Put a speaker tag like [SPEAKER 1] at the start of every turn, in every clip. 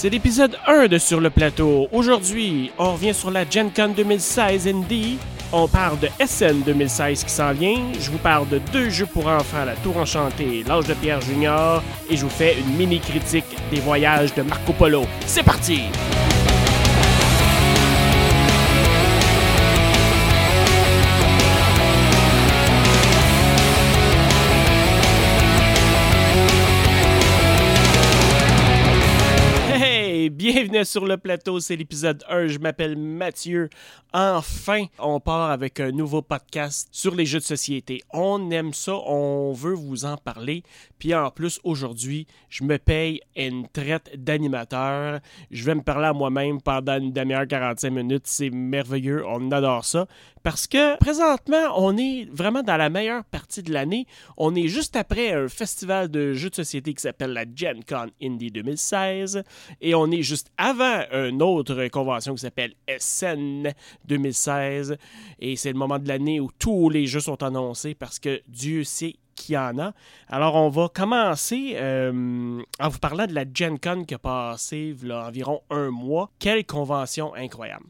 [SPEAKER 1] C'est l'épisode 1 de Sur le plateau. Aujourd'hui, on revient sur la Gen Con 2016 ND. On parle de SN 2016 qui s'en vient. Je vous parle de deux jeux pour enfants, La Tour Enchantée, L'Âge de Pierre Junior. Et je vous fais une mini critique des voyages de Marco Polo. C'est parti! Bienvenue sur le plateau, c'est l'épisode 1, je m'appelle Mathieu. Enfin, on part avec un nouveau podcast sur les jeux de société. On aime ça, on veut vous en parler. Puis en plus, aujourd'hui, je me paye une traite d'animateur. Je vais me parler à moi-même pendant une demi-heure, 45 minutes. C'est merveilleux, on adore ça. Parce que présentement, on est vraiment dans la meilleure partie de l'année. On est juste après un festival de jeux de société qui s'appelle la Gen Con Indie 2016. Et on est juste avant une autre convention qui s'appelle SN 2016. Et c'est le moment de l'année où tous les jeux sont annoncés parce que Dieu sait qu'il y en a. Alors, on va commencer euh, en vous parlant de la Gen Con qui a passé là, environ un mois. Quelle convention incroyable!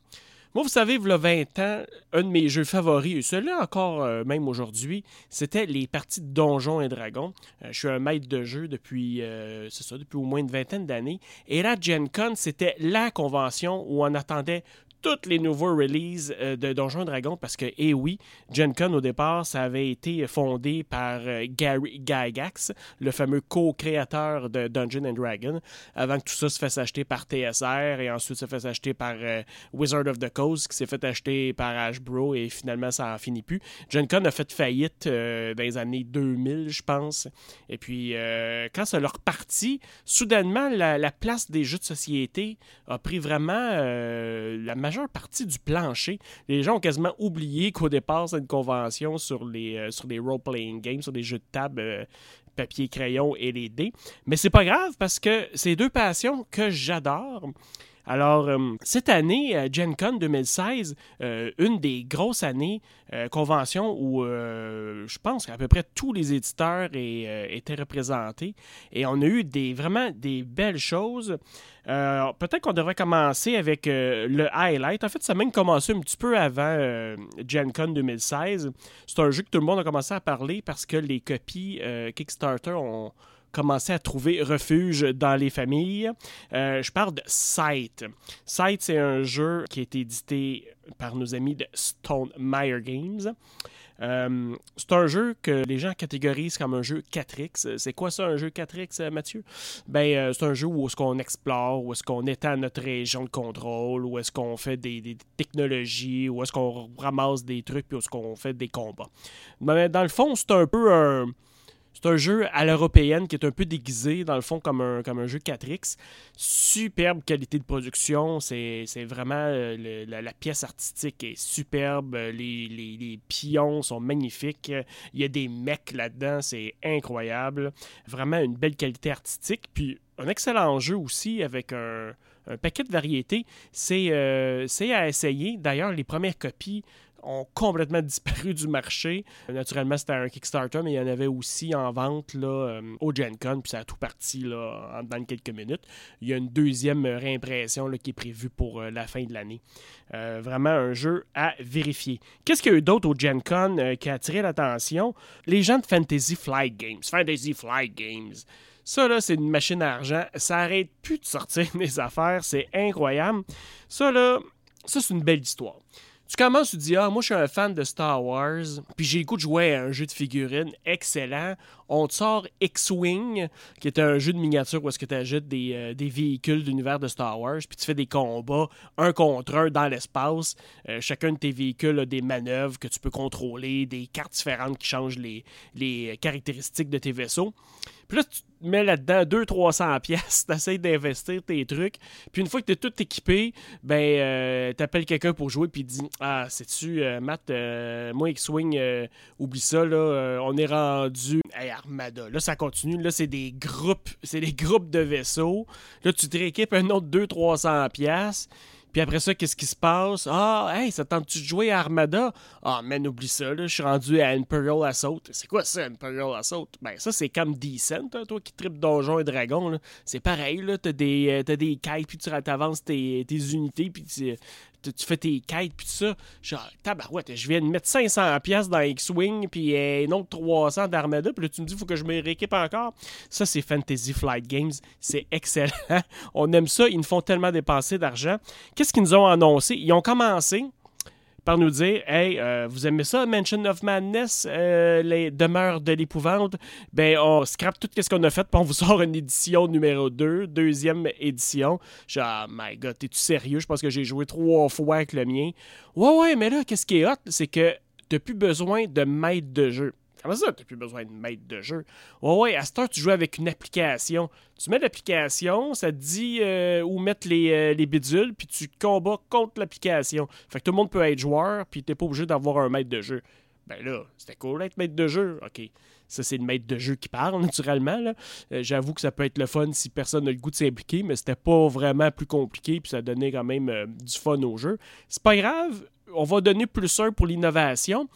[SPEAKER 1] Moi, vous savez, il y a 20 ans, un de mes jeux favoris, et celui-là encore euh, même aujourd'hui, c'était les parties de Donjons et Dragons. Euh, je suis un maître de jeu depuis, euh, c'est depuis au moins une vingtaine d'années. Et la Gen Con, c'était la convention où on attendait toutes les nouveaux releases euh, de Donjons Dragons parce que, eh oui, Gen Con au départ, ça avait été fondé par euh, Gary Gygax, le fameux co-créateur de Dungeons and Dragons, avant que tout ça se fasse acheter par TSR et ensuite se fasse acheter par euh, Wizard of the Coast qui s'est fait acheter par Ashbro et finalement ça en finit plus. Gen Con a fait faillite dans les années 2000, je pense. Et puis, quand ça leur parti, soudainement, la, la, place des jeux de société a pris vraiment la majeure partie du plancher. Les gens ont quasiment oublié qu'au départ, c'est une convention sur les, euh, sur les role-playing games, sur des jeux de table. Euh, papier, crayon et les dés. Mais c'est pas grave parce que c'est deux passions que j'adore. Alors, euh, cette année, euh, Gen Con 2016, euh, une des grosses années, convention où je pense qu'à peu près tous les éditeurs étaient représentés. Et on a eu des, vraiment des belles choses. Peut-être qu'on devrait commencer avec le highlight. En fait, ça a même commencé un petit peu avant Gen Con 2016. C'est un jeu que tout le monde a commencé à parler parce que les copies Kickstarter ont commencer à trouver refuge dans les familles. Euh, je parle de Sight. Sight, c'est un jeu qui été édité par nos amis de Stone Meyer Games. Euh, c'est un jeu que les gens catégorisent comme un jeu 4X. C'est quoi ça, un jeu 4X, Mathieu? Ben, euh, c'est un jeu où est-ce qu'on explore, où est-ce qu'on étend notre région de contrôle, où est-ce qu'on fait des, des, technologies, où est-ce qu'on ramasse des trucs, puis où est-ce qu'on fait des combats. Mais dans le fond, c'est un peu un c'est un jeu à l'européenne qui est un peu déguisé, dans le fond, comme un, jeu 4X. Superbe qualité de production. C'est vraiment. Euh, la, pièce artistique est superbe. Les, les, pions sont magnifiques. Il y a des mecs là-dedans. C'est incroyable. Vraiment une belle qualité artistique. Puis un excellent jeu aussi avec un, paquet de variétés. Euh, c'est à essayer. D'ailleurs, les premières copies ont complètement disparu du marché. Naturellement, c'était un Kickstarter, mais il y en avait aussi en vente là, euh, au Gen Con, puis ça a tout parti là, quelques minutes. Il y a une deuxième réimpression là, qui est prévue pour euh, la fin de l'année. Euh, vraiment un jeu à vérifier. Qu'est-ce qu'il y a eu d'autre au Gen Con qui a attiré l'attention? Les gens de Fantasy Flight Games. Fantasy Flight Games. Ça, là, c'est une machine à argent. Ça arrête plus de sortir des affaires. C'est incroyable. Ça, là, ça, c'est une belle histoire tu commences, tu dis, ah, moi, je suis un fan de Star Wars, puis j'ai le goût de jouer à un jeu de figurines excellent. On te sort X-Wing, qui est un jeu de miniature où est-ce que tu ajoutes des, euh, des véhicules d'univers de Star Wars, puis tu fais des combats un contre un dans l'espace. Euh, chacun de tes véhicules a des manœuvres que tu peux contrôler, des cartes différentes qui changent les, les caractéristiques de tes vaisseaux. Puis là, tu mets là-dedans 200-300 pièces, t'essayes d'investir tes trucs. Puis une fois que t'es tout équipé, ben, euh, t'appelles quelqu'un pour jouer, puis dit Ah, sais-tu, euh, Matt, euh, moi, X-Wing, oublie ça, là, on est rendu. Hey, Armada, là, ça continue. Là, c'est des groupes, c'est des groupes de vaisseaux. Là, tu te rééquipes un autre 200-300 pièces. Puis après ça, qu'est-ce qui se passe? Ah, hey, ça tente-tu de jouer à Armada? Ah, man, oublie ça, là, je suis rendu à Imperial Assault. C'est quoi ça, Imperial Assault? Ben, ça, c'est comme Decent, hein, toi qui tripes Donjons et Dragons. C'est pareil, là, t'as des, euh, des quêtes, puis tu avances tes, tes unités, puis tu, fais tes quêtes, puis tout ça. Genre, tabarouette, je viens de mettre 500$ dans X-Wing, puis un autre 300 d'Armada, puis là, tu me dis, faut que je me rééquipe encore. Ça, c'est Fantasy Flight Games. C'est excellent. On aime ça. Ils nous font tellement dépenser d'argent. Qu'est-ce qu'ils nous ont annoncé? Ils ont commencé nous dire Hey, euh, vous aimez ça, Mansion of Madness, euh, les demeures de l'épouvante? Ben, on scrape tout ce qu'on a fait, puis on vous sort une édition numéro 2, deuxième édition. Je ah, my god, t'es-tu sérieux? Je pense que j'ai joué trois fois avec le mien. Ouais, ouais, mais là, qu'est-ce qui est hot? C'est que t'as plus besoin de maître de jeu. Comment ça, t'as plus besoin de maître de jeu? Ouais, ouais, à cette heure, tu joues avec une application. Tu mets l'application, ça te dit euh, où mettre les, euh, les bidules, puis tu combats contre l'application. Fait que tout le monde peut être joueur, puis t'es pas obligé d'avoir un maître de jeu. Ben là, c'était cool d'être maître de jeu. OK. Ça, c'est le maître de jeu qui parle, naturellement. Euh, j'avoue que ça peut être le fun si personne n'a le goût de s'impliquer, mais c'était pas vraiment plus compliqué, puis ça donnait quand même du fun au jeu. C'est pas grave, on va donner plus un pour l'innovation.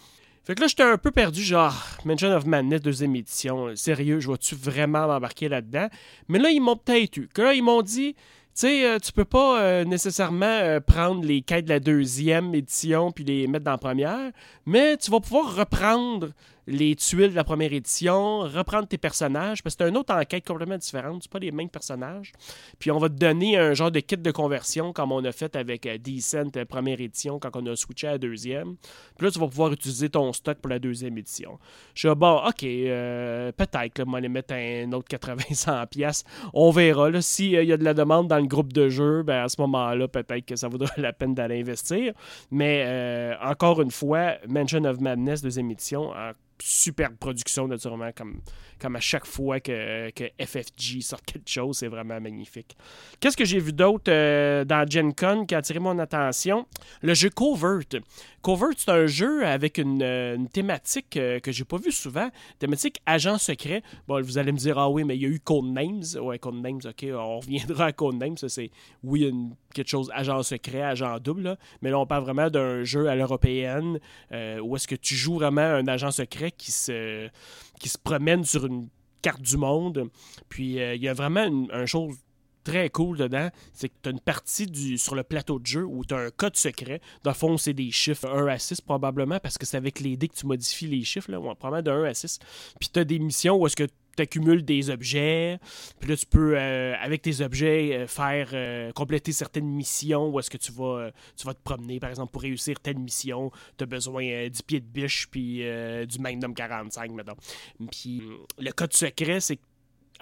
[SPEAKER 1] Fait que là, j'étais un peu perdu, genre, Mention of Madness, deuxième édition. Sérieux, je vais-tu vraiment m'embarquer là-dedans? Mais là, ils m'ont peut-être eu. Que là, ils m'ont dit, tu sais, euh, tu peux pas euh, nécessairement euh, prendre les quêtes de la deuxième édition puis les mettre dans la première, mais tu vas pouvoir reprendre les tuiles de la première édition, reprendre tes personnages, parce que c'est une autre enquête complètement différente, c'est pas les mêmes personnages. Puis on va te donner un genre de kit de conversion comme on a fait avec euh, Decent euh, première édition quand on a switché à la deuxième. Puis là, tu vas pouvoir utiliser ton stock pour la deuxième édition. Je suis bon, ok, euh, peut-être, on va aller mettre un autre 80-100 pièces. On verra. S'il y a de la demande dans le groupe de jeu, ben à ce moment-là, peut-être que ça vaudra la peine d'aller investir. Mais encore une fois, Mansion of Madness, deuxième édition, superbe production, naturellement, comme, comme à chaque fois que, que FFG sort quelque chose, c'est vraiment magnifique. Qu'est-ce que j'ai vu d'autre euh, dans Gen Con qui a attiré mon attention? Le jeu Covert. Covert, c'est un jeu avec une, euh, thématique euh, que j'ai pas vu souvent, thématique agent secret. Bon, vous allez me dire, ah oui, mais il y a eu Codenames. Ouais, Codenames, ok, on reviendra à Codenames. Ça, c'est, oui, quelque chose agent secret, agent double, mais là, on parle vraiment d'un jeu à l'européenne où est-ce que tu joues vraiment un agent secret qui se, qui se promène sur une carte du monde. Puis euh, il y a vraiment une, chose très cool dedans, c'est que tu as une partie du, sur le plateau de jeu où tu as un code secret. Dans le fond, c'est des chiffres 1 à 6 probablement, parce que c'est avec les dés que tu modifies les chiffres, là, probablement de 1 à 6. Puis tu as des missions où est-ce que accumules des objets. Puis là, tu peux, euh, avec tes objets, euh, faire euh, compléter certaines missions où est-ce que tu vas, te promener. Par exemple, pour réussir telle mission, tu as besoin du pied de biche puis du Magnum 45, mettons. Puis le code secret, c'est que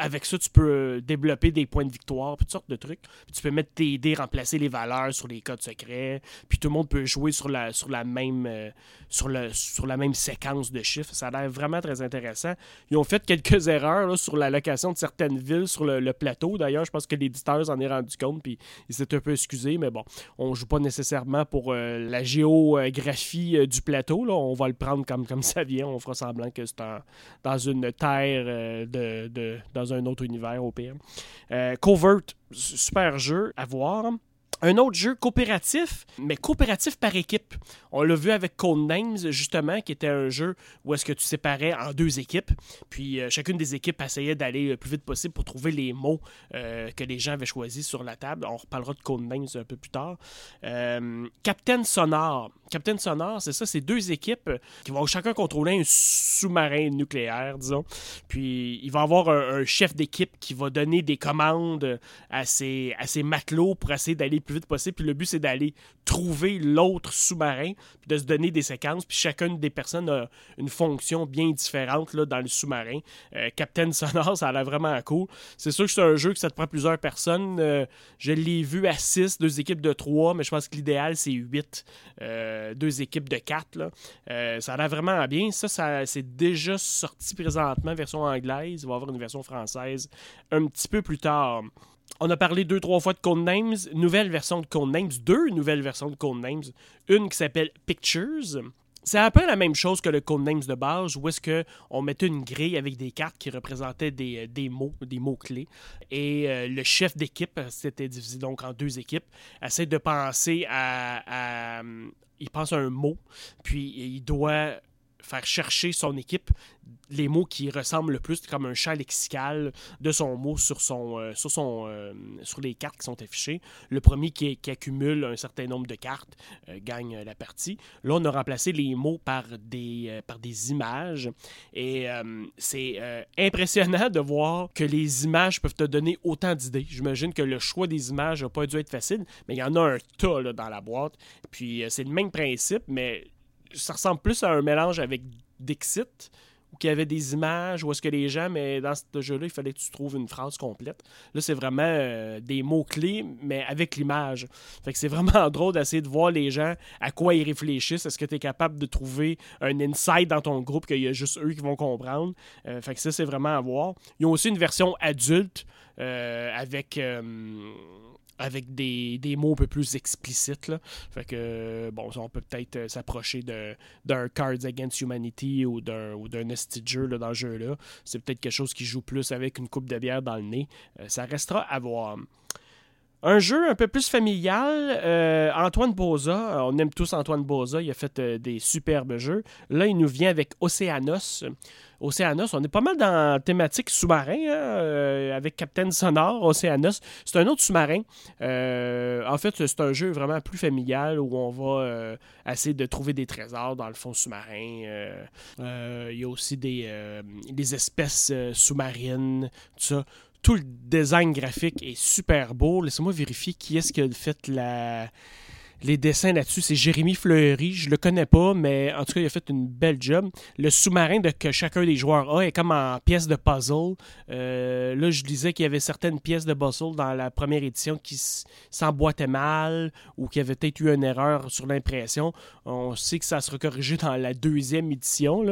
[SPEAKER 1] avec ça, tu peux euh, développer des points de victoire, toutes sortes de trucs. tu peux mettre tes dés, remplacer les valeurs sur les codes secrets. Puis tout le monde peut jouer sur la, sur la, même, euh, sur le, sur la même séquence de chiffres. Ça a l'air vraiment très intéressant. Ils ont fait quelques erreurs sur la location de certaines villes sur le, plateau. D'ailleurs, je pense que l'éditeur s'en est rendu compte. Puis il s'est un peu excusé. Mais bon, on joue pas nécessairement pour euh, la géographie du plateau. Là. On va le prendre comme, comme ça vient. On fera semblant que c'est dans une terre de, de dans un autre univers au pire. Euh, Covert, super jeu à voir. Un autre jeu coopératif, mais coopératif par équipe. On l'a vu avec Codenames, justement, qui était un jeu où est-ce que tu séparais en deux équipes. Puis euh, chacune des équipes essayait d'aller le plus vite possible pour trouver les mots euh, que les gens avaient choisis sur la table. On reparlera de Codenames un peu plus tard. Euh, Captain Sonore. Captain Sonore, c'est ça, c'est deux équipes qui vont chacun contrôler un sous-marin nucléaire, disons. Puis il va avoir un, chef d'équipe qui va donner des commandes à ses, à ses matelots pour essayer d'aller plus vite possible. Puis le but, c'est d'aller trouver l'autre sous-marin, puis de se donner des séquences. Puis chacune des personnes a une fonction bien différente là, dans le sous-marin. Euh, Captain Sonore, ça a l'air vraiment cool. C'est sûr que c'est un jeu que ça te prend plusieurs personnes. Euh, je l'ai vu à 6, deux équipes de 3, mais je pense que l'idéal, c'est 8, euh, deux équipes de 4. ça a l'air vraiment bien. Ça, ça c'est déjà sorti présentement, version anglaise. Il va y avoir une version française un petit peu plus tard. On a parlé deux, trois fois de Codenames. Nouvelle version de Codenames. Deux nouvelles versions de Codenames. Une qui s'appelle Pictures C'est un peu la même chose que le Codenames de base, où est-ce qu'on mettait une grille avec des cartes qui représentaient des, des mots, des mots-clés. Et euh, le chef d'équipe, c'était divisé donc en deux équipes, essaie de penser à, à il pense à un mot, puis il doit faire chercher son équipe les mots qui ressemblent le plus comme un champ lexical de son mot sur, son, euh, sur, son, euh, sur les cartes qui sont affichées. Le premier qui, accumule un certain nombre de cartes euh, gagne la partie. Là, on a remplacé les mots par des, par des images. Et c'est impressionnant de voir que les images peuvent te donner autant d'idées. J'imagine que le choix des images n'a pas dû être facile, mais il y en a un tas dans la boîte. Puis c'est le même principe, mais ça ressemble plus à un mélange avec Dixit, où il y avait des images, où est-ce que les gens, mais dans ce jeu-là, il fallait que tu trouves une phrase complète. Là, c'est vraiment euh, des mots-clés, mais avec l'image. Fait que c'est vraiment drôle d'essayer de voir les gens à quoi ils réfléchissent. Est-ce que tu es capable de trouver un insight dans ton groupe qu'il y a juste eux qui vont comprendre? Euh, fait que ça, c'est vraiment à voir. Ils ont aussi une version adulte euh, avec avec des, mots un peu plus explicites. Là. Fait que, bon, on peut peut-être euh, s'approcher d'un Cards Against Humanity ou d'un jeu dans le jeu-là. C'est peut-être quelque chose qui joue plus avec une coupe de bière dans le nez. Euh, ça restera à voir. Un jeu un peu plus familial, euh, Antoine Boza, on aime tous Antoine Boza, il a fait des superbes jeux. Là, il nous vient avec Océanos. Océanos, on est pas mal dans la thématique sous-marin hein, euh, avec Captain Sonore, Océanos. C'est un autre sous-marin. Euh, en fait, c'est un jeu vraiment plus familial où on va euh, essayer de trouver des trésors dans le fond sous-marin. Il y a aussi des espèces sous-marines, tout ça tout le design graphique est super beau. Laissez-moi vérifier qui est-ce qui a fait la, les dessins là-dessus, c'est Jérémy Fleury. Je le connais pas, mais en tout cas, il a fait une belle job. Le sous-marin que chacun des joueurs a est comme en pièces de puzzle. Euh, là, je disais qu'il y avait certaines pièces de puzzle dans la première édition qui s'emboîtaient mal ou qui avaient peut-être eu une erreur sur l'impression. On sait que ça sera corrigé dans la deuxième édition.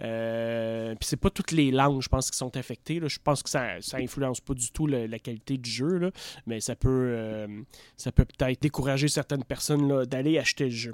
[SPEAKER 1] Euh, Puis c'est pas toutes les langues, je pense, qui sont affectées. Je pense que ça, ça influence pas du tout la qualité du jeu, mais ça peut, euh, ça peut peut-être décourager certaines personnes d'aller acheter le jeu.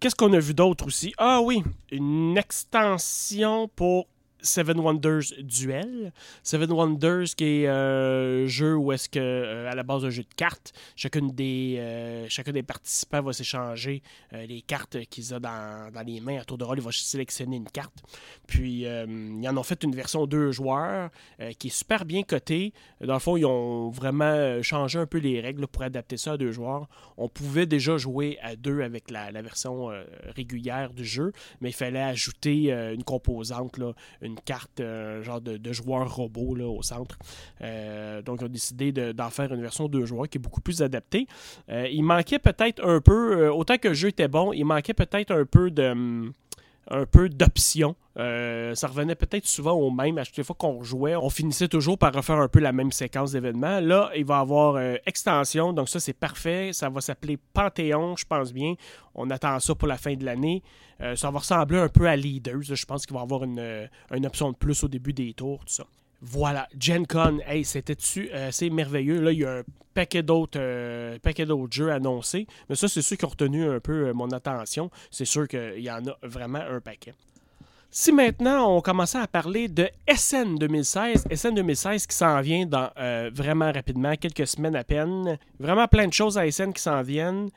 [SPEAKER 1] Qu'est-ce qu'on a vu d'autre aussi? Ah oui, une extension pour Seven Wonders Duel. Seven Wonders qui est un euh, jeu où est-ce que euh, à la base d'un jeu de cartes, euh, chacun des participants va s'échanger les cartes qu'ils ont dans, dans, les mains. À tour de rôle, il va sélectionner une carte. Puis ils en ont fait une version deux joueurs qui est super bien cotée. Dans le fond, ils ont vraiment changé un peu les règles pour adapter ça à deux joueurs. On pouvait déjà jouer à deux avec la, la version régulière du jeu, mais il fallait ajouter une composante, là, une carte, euh, genre de, joueur robot au centre. Euh, donc, on a décidé d'en faire une version de joueurs qui est beaucoup plus adaptée. Euh, il manquait peut-être un peu, autant que le jeu était bon, il manquait peut-être un peu de hum, un peu d'options. ça revenait peut-être souvent au même. À chaque fois qu'on jouait, on finissait toujours par refaire un peu la même séquence d'événements. Là, il va y avoir extension, donc ça c'est parfait. Ça va s'appeler Panthéon, je pense bien. On attend ça pour la fin de l'année. Euh, ça va ressembler un peu à Leaders. Je pense qu'il va y avoir euh, une, option de plus au début des tours, tout ça. Voilà, Gen Con, hey, c'était-tu c'est merveilleux. Là, il y a un paquet d'autres euh, d'autres jeux annoncés. Mais ça, c'est ceux qui ont retenu un peu mon attention. C'est sûr qu'il y en a vraiment un paquet. Si maintenant on commençait à parler de SN 2016, SN 2016 qui s'en vient dans vraiment rapidement, quelques semaines à peine. Vraiment plein de choses à SN qui s'en viennent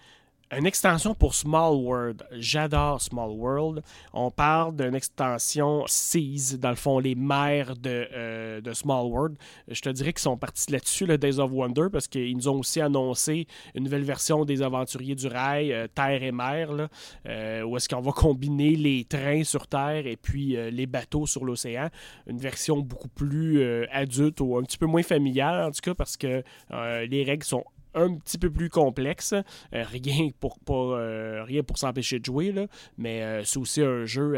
[SPEAKER 1] une extension pour Small World. J'adore Small World. On parle d'une extension Seas, dans le fond, les mères de, euh, de Small World. Je te dirais qu'ils sont partis là-dessus, le Days of Wonder, parce qu'ils nous ont aussi annoncé une nouvelle version des Aventuriers du Rail, euh, Terre et Mer, euh, où est-ce qu'on va combiner les trains sur Terre et puis les bateaux sur l'océan. Une version beaucoup plus adulte ou un petit peu moins familiale, en tout cas, parce que les règles sont un petit peu plus complexe. Euh, rien pour euh, rien pour s'empêcher de jouer, là, mais euh, c'est aussi un jeu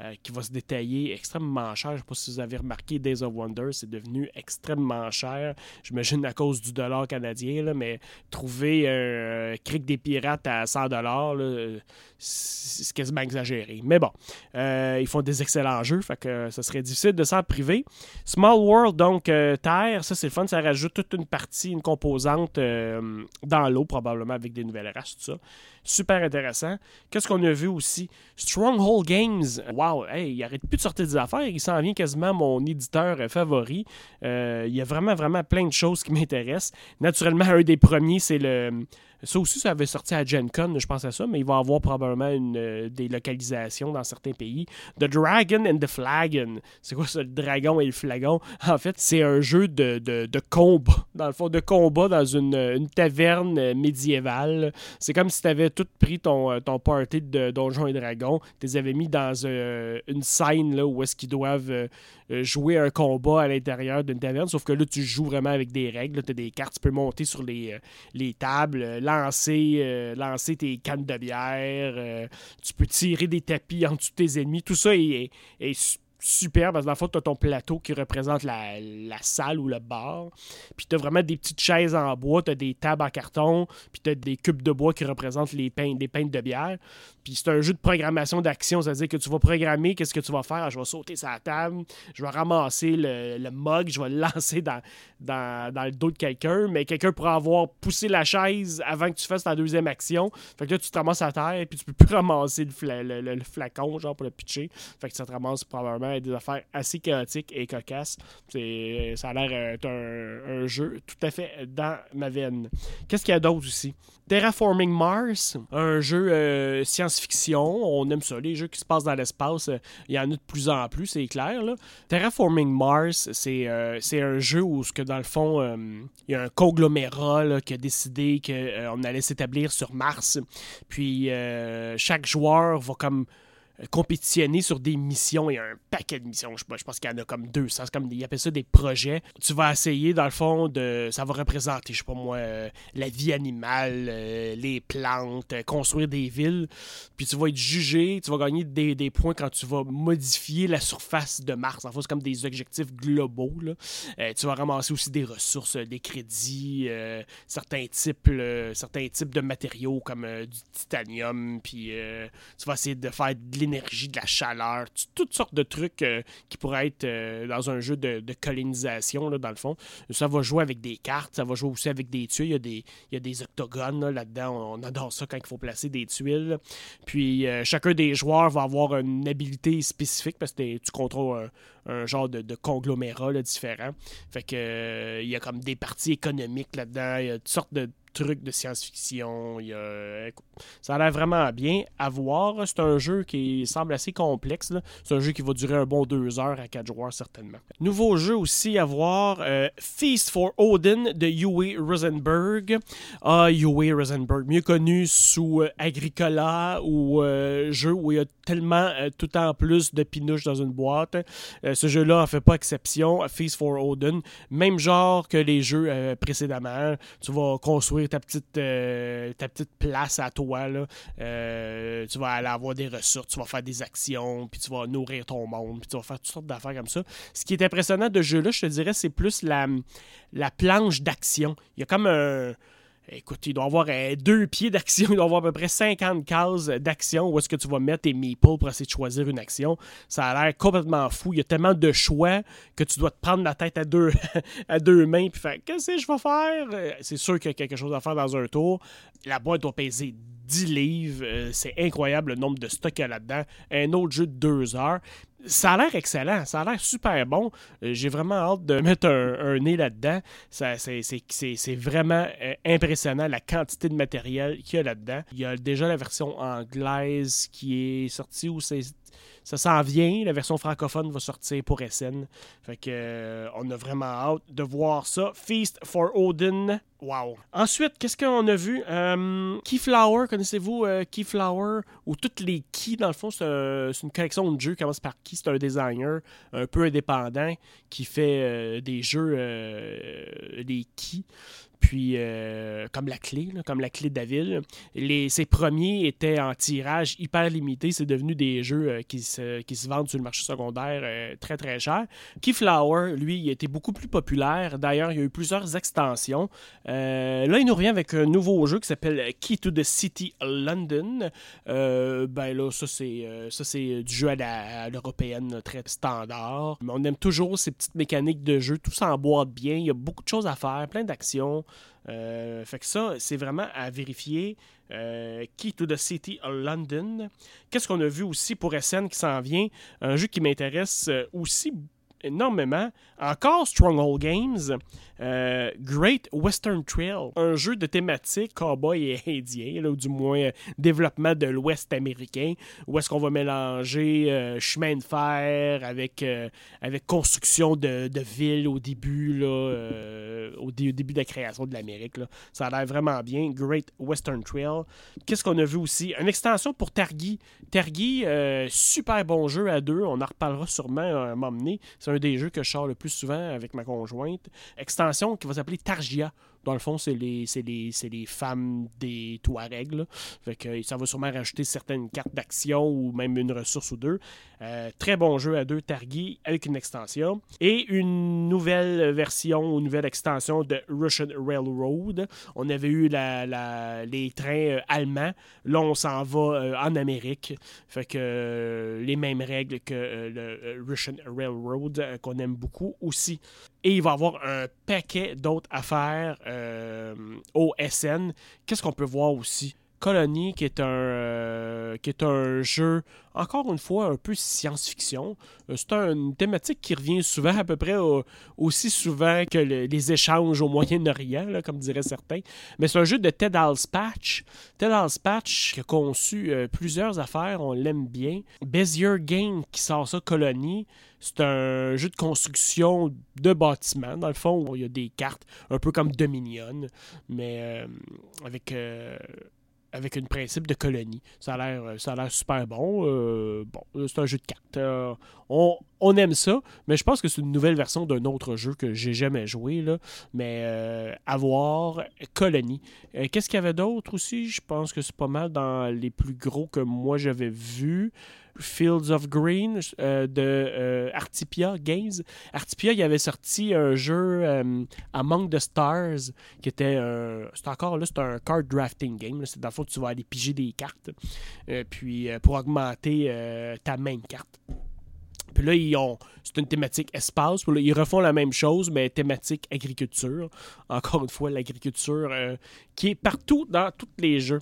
[SPEAKER 1] euh, qui va se détailler extrêmement cher. Je ne sais pas si vous avez remarqué, Days of Wonder, c'est devenu extrêmement cher. J'imagine à cause du dollar canadien, mais trouver un cric des pirates à 100 dollars, c'est quasiment exagéré. Mais bon, euh, ils font des excellents jeux, fait que ça serait difficile de s'en priver. Small World, donc euh, Terre, ça c'est le fun, ça rajoute toute une partie, une composante dans l'eau, probablement avec des nouvelles races, tout ça. Super intéressant. Qu'est-ce qu'on a vu aussi? Stronghold Games. Wow, hey, il arrête plus de sortir des affaires. Il s'en vient quasiment mon éditeur favori. Euh, il y a vraiment, vraiment plein de choses qui m'intéressent. Naturellement, un des premiers, c'est le ça aussi, ça avait sorti à Gen Con, je pense à ça, mais il va avoir probablement une, euh, des localisations dans certains pays. The Dragon and the Flagon. C'est quoi ça, le dragon et le flagon? En fait, c'est un jeu de, de, de, combat, dans le fond, de combat dans une, une taverne médiévale. C'est comme si tu avais tout pris ton, euh, ton party de Donjons et Dragons, tu les avais mis dans euh, une scène là, où est-ce qu'ils doivent jouer un combat à l'intérieur d'une taverne, sauf que là, tu joues vraiment avec des règles. Tu as des cartes, tu peux monter sur les, les tables, lancer, euh, lancer tes cannes de bière, euh, tu peux tirer des tapis en dessous de tes ennemis. Tout ça est, est, super parce que dans le fond, tu as ton plateau qui représente la, salle ou le bar. Puis tu as vraiment des petites chaises en bois, tu as des tables en carton, puis tu as des cubes de bois qui représentent les peintes, des peintes de bière. Puis c'est un jeu de programmation d'action, c'est-à-dire que tu vas programmer qu'est-ce que tu vas faire? Je vais sauter sur la table, je vais ramasser le, le mug, je vais le lancer dans, dans, dans le dos de quelqu'un, mais quelqu'un pourra avoir poussé la chaise avant que tu fasses ta deuxième action. Fait que là, tu te ramasses à terre, puis tu peux plus ramasser le, le, flacon, genre, pour le pitcher. Fait que ça te ramasse probablement des affaires assez chaotiques et cocasses. Ça a l'air un, un jeu tout à fait dans ma veine. Qu'est-ce qu'il y a d'autre aussi? Terraforming Mars, un jeu euh, science-fiction. On aime ça, les jeux qui se passent dans l'espace. Euh, il y en a de plus en plus, c'est clair. Terraforming Mars, c'est euh, un jeu où, que, dans le fond, il y a un conglomérat qui a décidé qu'on allait s'établir sur Mars. Puis chaque joueur va comme compétitionner sur des missions. Il y a un paquet de missions. Je, je pense qu'il y en a comme 200. Comme, ils appellent ça des projets. Tu vas essayer, dans le fond, de. Ça va représenter, je sais pas moi, euh, la vie animale, euh, les plantes, euh, construire des villes. Puis tu vas être jugé, tu vas gagner des, des points quand tu vas modifier la surface de Mars. En fait, c'est comme des objectifs globaux. tu vas ramasser aussi des ressources, des crédits, certains, types, certains types de matériaux comme du titanium. Puis tu vas essayer de faire de l'énergie, de la chaleur, toutes sortes de trucs euh, qui pourraient être euh, dans un jeu de, colonisation, là, dans le fond. Ça va jouer avec des cartes, ça va jouer aussi avec des tuiles. Il y a des, octogones là-dedans. on, adore ça quand il faut placer des tuiles. Puis euh, chacun des joueurs va avoir une habilité spécifique parce que tu contrôles un, genre de, conglomérat différent. Fait que il y a comme des parties économiques là-dedans. Il y a toutes sortes de trucs de science-fiction. Ça a l'air vraiment bien à voir. C'est un jeu qui semble assez complexe. C'est un jeu qui va durer un bon deux heures à quatre joueurs, certainement. Nouveau jeu aussi à voir euh, Feast for Odin de Uwe Rosenberg. Ah, Uwe Rosenberg, mieux connu sous euh, Agricola ou euh, jeu où il y a tellement tout en plus de pinouches dans une boîte. ce jeu-là en fait pas exception. Feast for Odin. Même genre que les jeux précédemment. Tu vas construire ta petite, euh, ta petite place à toi. Là. Euh, tu vas aller avoir des ressources, tu vas faire des actions, puis tu vas nourrir ton monde, puis tu vas faire toutes sortes d'affaires comme ça. Ce qui est impressionnant de jeu-là, je te dirais, c'est plus la, la planche d'action. Il y a comme un Écoute, il doit avoir euh, deux pieds d'action, il doit avoir à peu près 50 cases d'action où est-ce que tu vas mettre tes meeples pour essayer de choisir une action. Ça a l'air complètement fou. Il y a tellement de choix que tu dois te prendre la tête à deux, à deux mains puis faire Qu'est-ce que je vais faire? Euh, C'est sûr qu'il y a quelque chose à faire dans un tour. La boîte doit peser 10 livres. Euh, c'est incroyable le nombre de stocks qu'il y a là-dedans. Un autre jeu de 2 heures ça a l'air excellent, ça a l'air super bon. Euh, j'ai vraiment hâte de mettre un, nez là-dedans. C'est vraiment euh, impressionnant la quantité de matériel qu'il y a là-dedans. Il y a déjà la version anglaise qui est sortie où c'est ça s'en vient. La version francophone va sortir pour SN. Fait que euh, on a vraiment hâte de voir ça. Feast for Odin. Wow. Ensuite, qu'est-ce qu'on a vu? Euh, Keyflower, connaissez-vous euh, Keyflower? Ou toutes les keys, dans le fond, c'est une collection de jeux qui commence par Key. C'est un designer un peu indépendant qui fait des jeux, des keys. Puis euh, comme la clé, comme la clé de la ville. Les, ces premiers étaient en tirage hyper limité. C'est devenu des jeux euh, qui, se, qui se vendent sur le marché secondaire très très cher. Keyflower, lui, il été beaucoup plus populaire. D'ailleurs, il y a eu plusieurs extensions. là, il nous revient avec un nouveau jeu qui s'appelle Key to the City London. ben là, ça c'est, ça, c'est du jeu à l'européenne très standard. Mais on aime toujours ces petites mécaniques de jeu. Tout s'emboîte bien. Il y a beaucoup de choses à faire, plein d'actions. Euh, fait que ça, c'est vraiment à vérifier. Euh, Key to the City of London. Qu'est-ce qu'on a vu aussi pour SN qui s'en vient? Un jeu qui m'intéresse euh, aussi énormément. Encore Stronghold Games, euh, Great Western Trail, un jeu de thématique cowboy et indien, ou du moins euh, développement de l'Ouest américain, où est-ce qu'on va mélanger euh, chemin de fer avec, avec construction de, de villes au début, là, au, début de la création de l'Amérique. Ça a l'air vraiment bien. Great Western Trail. Qu'est-ce qu'on a vu aussi? Une extension pour Targi. Targi, super bon jeu à deux. On en reparlera sûrement à un moment donné. C'est un des jeux que je sors le plus souvent avec ma conjointe. Extension qui va s'appeler Targia. Dans le fond, c'est les, les, les, femmes des Touaregs. Fait que ça va sûrement rajouter certaines cartes d'action ou même une ressource ou deux. Euh, très bon jeu à deux Targi avec une extension. Et une nouvelle version ou nouvelle extension de Russian Railroad. On avait eu les trains euh, allemands. Là, on s'en va euh, en Amérique. Fait que les mêmes règles que le Russian Railroad qu'on aime beaucoup aussi. Et il va y avoir un paquet d'autres affaires au SN. Qu'est-ce qu'on peut voir aussi? Colony, qui est un, euh, qui est un jeu, encore une fois, un peu science-fiction. Euh, c'est une thématique qui revient souvent, à peu près aussi souvent que les échanges au Moyen-Orient, comme diraient certains. Mais c'est un jeu de Ted Alspatch. Ted Alspatch qui a conçu euh, plusieurs affaires, on l'aime bien. Bezier Game qui sort ça, Colony. C'est un jeu de construction de bâtiments. Dans le fond, il y a des cartes, un peu comme Dominion, mais avec avec un principe de colonie. Ça a l'air, euh, super bon. Euh, bon, euh, c'est un jeu de cartes. on, on, aime ça, mais je pense que c'est une nouvelle version d'un autre jeu que j'ai jamais joué. Là. Mais avoir Colonie. Qu'est-ce qu'il y avait d'autre aussi? Je pense que c'est pas mal dans les plus gros que moi j'avais vus. Fields of Green euh, de euh, Artipia Games. Artipia, il avait sorti un jeu euh, Among the Stars qui était c'est encore là, c'est un card drafting game. C'est dans le fond, tu vas aller piger des cartes. puis pour augmenter ta main carte. Puis là, ils ont, c'est une thématique espace. Ils refont la même chose, mais thématique agriculture. Encore une fois, l'agriculture qui est partout dans tous les jeux.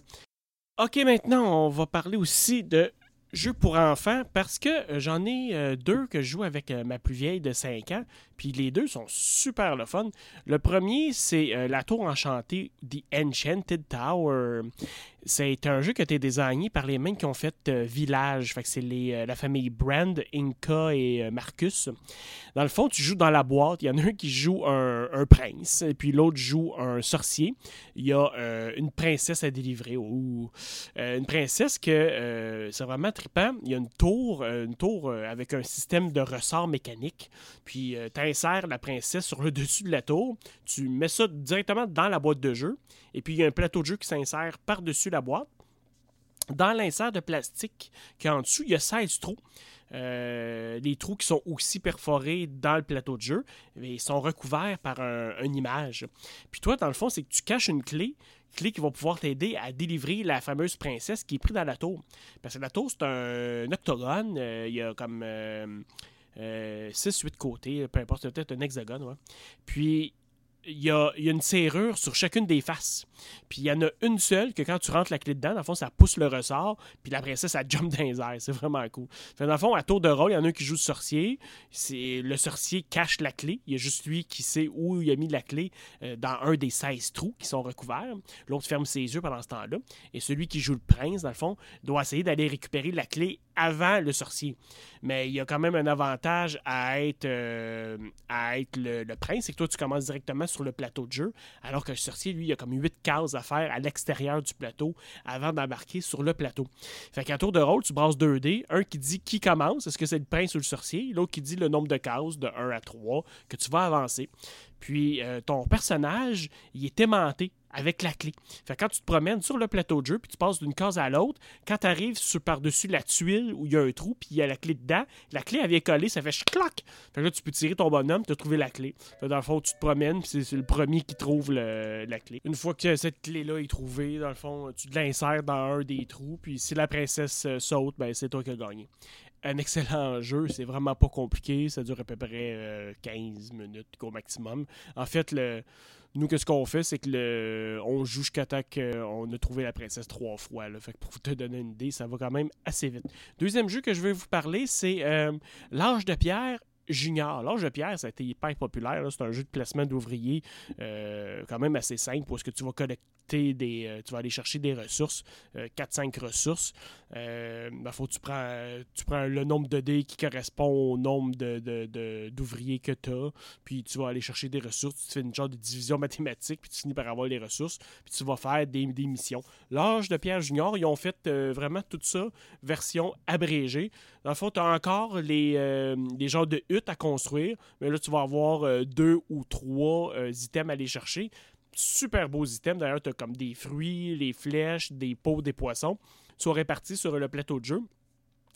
[SPEAKER 1] Ok, maintenant, on va parler aussi de jeux pour enfants parce que euh, j'en ai euh, deux que je joue avec euh, ma plus vieille de 5 ans. Puis les deux sont super le fun. Le premier, c'est La Tour Enchantée, The Enchanted Tower. C'est un jeu qui a été designé par les mêmes qui ont fait Village. Fait que c'est la famille Brand, Inca et Marcus. Dans le fond, tu joues dans la boîte. Il y en a un qui joue un, prince, et puis l'autre joue un sorcier. Il y a une princesse à délivrer. ou une princesse que c'est vraiment il y a une tour, euh, une tour euh, avec un système de ressort mécanique. Puis euh, tu insères la princesse sur le dessus de la tour. Tu mets ça directement dans la boîte de jeu. Et puis il y a un plateau de jeu qui s'insère par-dessus la boîte. Dans l'insert de plastique qui est en dessous, il y a 16 trous. des trous qui sont aussi perforés dans le plateau de jeu et sont recouverts par une image. Puis toi, dans le fond, c'est que tu caches une clé clé qui va pouvoir t'aider à délivrer la fameuse princesse qui est prise dans la tour. Parce que la tour, c'est un, octogone. Euh, il y a comme 6-8 euh, euh, côtés, peu importe, peut-être un hexagone. Puis, il y, a, une serrure sur chacune des faces. Puis il y en a une seule que quand tu rentres la clé dedans, dans le fond, ça pousse le ressort. Puis la princesse, ça jump dans les airs. C'est vraiment cool. Dans le fond, à tour de rôle, il y en a un qui joue le sorcier. Le sorcier cache la clé. Il y a juste lui qui sait où il a mis la clé euh, dans un des 16 trous qui sont recouverts. L'autre ferme ses yeux pendant ce temps-là. Et celui qui joue le prince, dans le fond, doit essayer d'aller récupérer la clé avant le sorcier. Mais il y a quand même un avantage à être, euh, à être le, prince, c'est que toi, tu commences directement sur le plateau de jeu, alors que le sorcier, lui, il a comme 8 cases à faire à l'extérieur du plateau avant d'embarquer sur le plateau. Fait qu'à tour de rôle, tu brasses 2 dés, un qui dit qui commence, est-ce que c'est le prince ou le sorcier, l'autre qui dit le nombre de cases de 1 à 3 que tu vas avancer. Puis euh, ton personnage, il est aimanté avec la clé. Fait quand tu te promènes sur le plateau de jeu, puis tu passes d'une case à l'autre, quand tu arrives par-dessus la tuile où il y a un trou, puis il y a la clé dedans, la clé, elle vient coller, ça fait clac. Fait que là, tu peux tirer ton bonhomme, tu as trouvé la clé. Dans le fond, tu te promènes, puis c'est le premier qui trouve la clé. Une fois que cette clé-là est trouvée, dans le fond, tu l'insères dans un des trous, puis si la princesse euh, saute, ben c'est toi qui as gagné un excellent jeu. C'est vraiment pas compliqué. Ça dure à peu près 15 euh, minutes au maximum. En fait, le, nous, ce qu'on fait, c'est que le, on joue jusqu'à temps qu'on a trouvé la princesse trois fois. Fait que pour te donner une idée, ça va quand même assez vite. Deuxième jeu que je vais vous parler, c'est euh, L'Âge de Pierre Junior. L'âge de pierre, ça a été hyper populaire. C'est un jeu de placement d'ouvriers euh, quand même assez simple parce que tu vas collecter des. Euh, tu vas aller chercher des ressources, 4-5 euh, ressources. Ben, faut, tu, prends, tu prends le nombre de dés qui correspond au nombre d'ouvriers que tu as. Puis tu vas aller chercher des ressources. Tu fais une genre de division mathématique. Puis tu finis par avoir les ressources. Puis tu vas faire des, des missions. L'âge de pierre junior, ils ont fait vraiment tout ça version abrégée. Dans le fond, tu as encore les, les genres de huttes à construire, mais là, tu vas avoir euh, deux ou trois euh, items à aller chercher. Super beaux items. D'ailleurs, tu as comme des fruits, les flèches, des pots, des poissons. Ils répartis sur le plateau de jeu.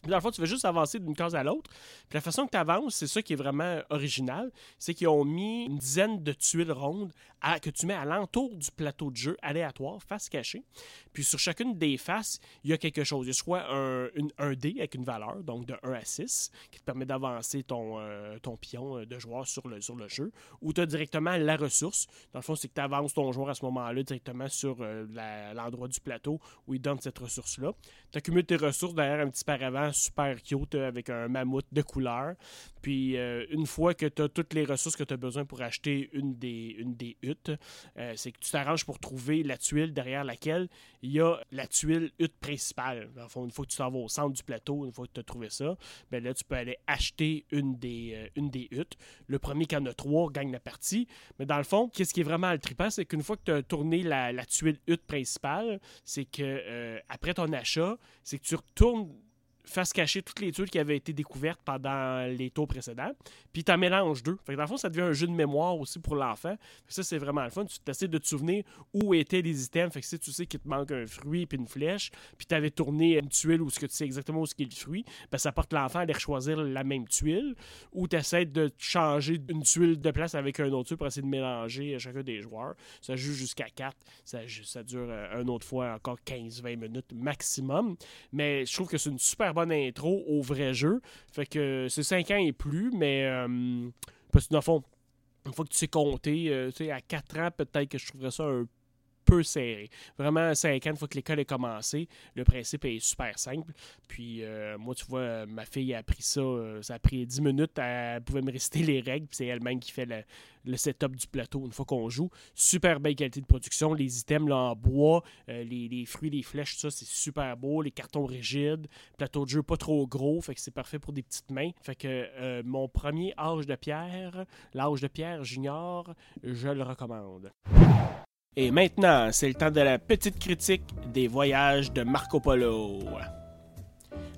[SPEAKER 1] Dans le fond, tu veux juste avancer d'une case à l'autre. Puis la façon que tu avances, c'est ça qui est vraiment original. C'est qu'ils ont mis une dizaine de tuiles rondes que tu mets à l'entour du plateau de jeu aléatoire, face cachée. Puis sur chacune des faces, il y a quelque chose. Il y a soit un, un dé avec une valeur, donc de 1 à 6, qui te permet d'avancer ton, euh, ton pion euh, de joueur sur le, sur le jeu, ou tu as directement la ressource. Dans le fond, c'est que tu avances ton joueur à ce moment-là directement sur euh, l'endroit du plateau où il donne cette ressource-là. Tu tes ressources derrière un petit paravent super cute avec un mammouth de couleur. Puis une fois que tu as toutes les ressources que tu as besoin pour acheter une des, huttes, c'est que tu t'arranges pour trouver la tuile derrière laquelle il y a la tuile hutte principale. Dans une fois que tu t'en vas au centre du plateau, une fois que tu as trouvé ça, ben là, tu peux aller acheter une des, euh, une des huttes. Le premier qui en a trois gagne la partie. Mais dans le fond, qu'est-ce qui est vraiment le trippant, c'est qu'une fois que tu as tourné la, tuile hutte principale, c'est que euh, après ton achat, c'est que tu retournes fasse cacher toutes les tuiles qui avaient été découvertes pendant les tours précédents. Puis tu en mélanges deux. Fait que dans le fond, ça devient un jeu de mémoire aussi pour l'enfant. Ça, c'est vraiment le fun. Tu essaies de te souvenir où étaient les items. Fait que si tu sais qu'il te manque un fruit puis une flèche, puis tu avais tourné une tuile où ce que tu sais exactement où est le fruit, ben, ça porte l'enfant à aller choisir la même tuile. Ou tu essaies de changer une tuile de place avec un autre tuile pour essayer de mélanger chacun des joueurs. Ça joue jusqu'à 4. Ça, ça dure euh, une autre fois encore 15-20 minutes maximum. Mais je trouve que c'est une super bonne intro au vrai jeu. Fait que c'est 5 ans et plus, mais euh, parce que dans le fond, une fois que tu sais compter, euh, tu sais, à 4 ans, peut-être que je trouverais ça un peu serré. Vraiment, 5 ans, une fois que l'école est commencée, le principe est super simple. Puis, euh, moi, tu vois, ma fille a appris ça, euh, ça a pris 10 minutes, elle pouvait me réciter les règles, puis c'est elle-même qui fait le, setup du plateau une fois qu'on joue. Super belle qualité de production, les items là, en bois, euh, les, fruits, les flèches, tout ça, c'est super beau, les cartons rigides, plateau de jeu pas trop gros, fait que c'est parfait pour des petites mains. Fait que mon premier âge de pierre, l'âge de pierre junior, je le recommande. Et maintenant, c'est le temps de la petite critique des voyages de Marco Polo.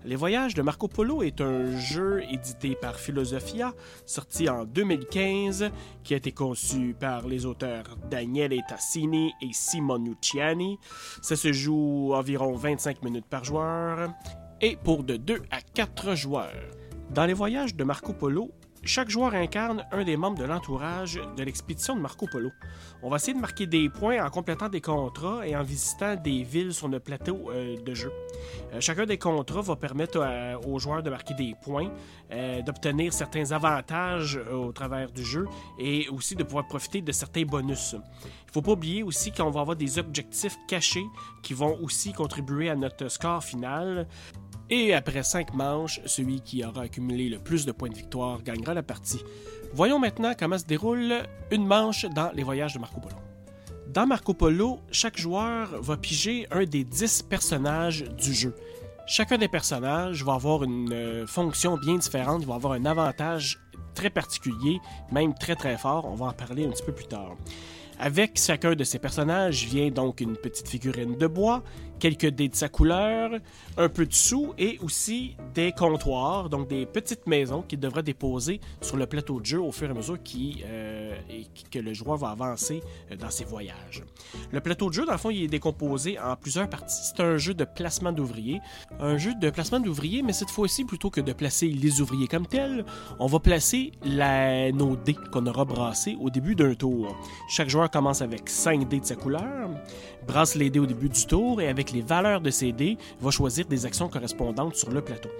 [SPEAKER 1] Les voyages de Marco Polo est un jeu édité par Philosophia, sorti en 2015, qui a été conçu par les auteurs Daniele Tassini et Simon Luciani. Ça se joue environ 25 minutes par joueur et pour de 2 à 4 joueurs. Dans les voyages de Marco Polo, chaque joueur incarne un des membres de l'entourage de l'expédition de Marco Polo. On va essayer de marquer des points en complétant des contrats et en visitant des villes sur le plateau euh, de jeu. Euh, chacun des contrats va permettre euh, aux joueurs de marquer des points, d'obtenir certains avantages au travers du jeu et aussi de pouvoir profiter de certains bonus. Il ne faut pas oublier aussi qu'on va avoir des objectifs cachés qui vont aussi contribuer à notre score final. Et après 5 manches, celui qui aura accumulé le plus de points de victoire gagnera la partie. Voyons maintenant comment se déroule une manche dans les voyages de Marco Polo. Dans Marco Polo, chaque joueur va piger un des 10 personnages du jeu. Chacun des personnages va avoir une euh, fonction bien différente, va avoir un avantage très particulier, même très très fort, on va en parler un petit peu plus tard. Avec chacun de ces personnages vient donc une petite figurine de bois quelques dés de sa couleur, un peu de sous et aussi des comptoirs, donc des petites maisons qu'il devra déposer sur le plateau de jeu au fur et à mesure euh, que le joueur va avancer euh, dans ses voyages. Le plateau de jeu, dans le fond, il est décomposé en plusieurs parties. C'est un jeu de placement d'ouvriers. Un jeu de placement d'ouvriers, mais cette fois-ci, plutôt que de placer les ouvriers comme tels, on va placer la, nos dés qu'on aura brassés au début d'un tour. Chaque joueur commence avec 5 dés de sa couleur, brasse les dés au début du tour et avec les valeurs de ces dés, va choisir des actions correspondantes sur le plateau.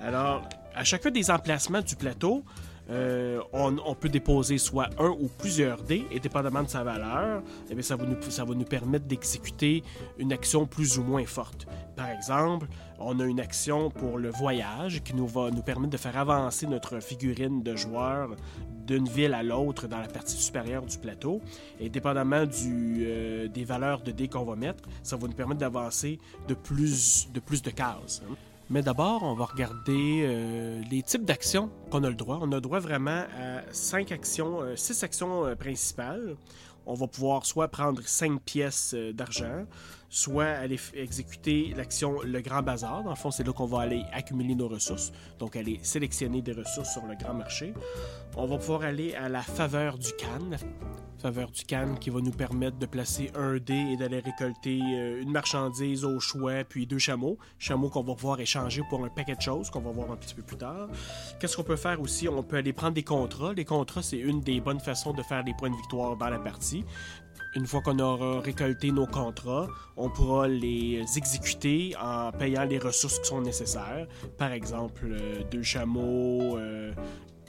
[SPEAKER 1] Alors, à chacun des emplacements du plateau, euh, on, peut déposer soit un ou plusieurs dés, et dépendamment de sa valeur, eh ça, va ça va nous permettre d'exécuter une action plus ou moins forte. Par exemple, on a une action pour le voyage qui nous va nous permettre de faire avancer notre figurine de joueur d'une ville à l'autre dans la partie supérieure du plateau. Et dépendamment euh, des valeurs de dés qu'on va mettre, ça va nous permettre d'avancer de plus, de cases. Hein. Mais d'abord, on va regarder euh, les types d'actions qu'on a le droit. On a le droit vraiment à cinq actions, euh, six actions principales. On va pouvoir soit prendre cinq pièces d'argent, soit aller exécuter l'action Le Grand Bazar. Dans le fond, c'est là qu'on va aller accumuler nos ressources, donc aller sélectionner des ressources sur le grand marché. On va pouvoir aller à la faveur du Cannes, faveur du Cannes qui va nous permettre de placer un dé et d'aller récolter euh, une marchandise au choix, puis deux chameaux. Chameaux qu'on va pouvoir échanger pour un paquet de choses qu'on va voir un petit peu plus tard. Qu'est-ce qu'on peut faire aussi? On peut aller prendre des contrats. Les contrats, c'est une des bonnes façons de faire des points de victoire dans la partie. Une fois qu'on aura récolté nos contrats, on pourra les exécuter en payant les ressources qui sont nécessaires. Par exemple, euh, deux chameaux, euh,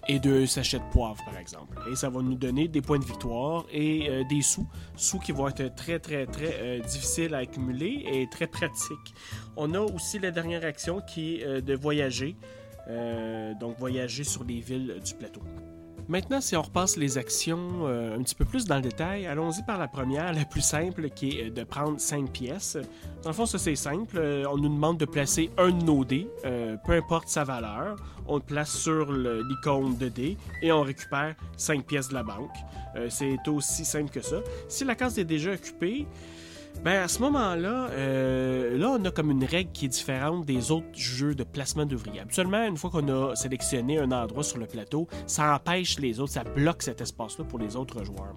[SPEAKER 1] et deux sachets de poivre, par exemple. Et ça va nous donner des points de victoire et euh, des sous. Sous qui vont être très, très, très difficiles à accumuler et très pratiques. On a aussi la dernière action qui est de voyager. donc, voyager sur les villes du plateau. Maintenant, si on repasse les actions euh, un petit peu plus dans le détail, allons-y par la première, la plus simple, qui est euh, de prendre 5 pièces. Dans le fond, ça c'est simple. Euh, on nous demande de placer un de nos dés, peu importe sa valeur. On le place sur l'icône de dés et on récupère 5 pièces de la banque. c'est aussi simple que ça. Si la case est déjà occupée, ben à ce moment-là, euh, là, on a comme une règle qui est différente des autres jeux de placement d'ouvriers. Absolument, une fois qu'on a sélectionné un endroit sur le plateau, ça empêche les autres, ça bloque cet espace-là pour les autres joueurs.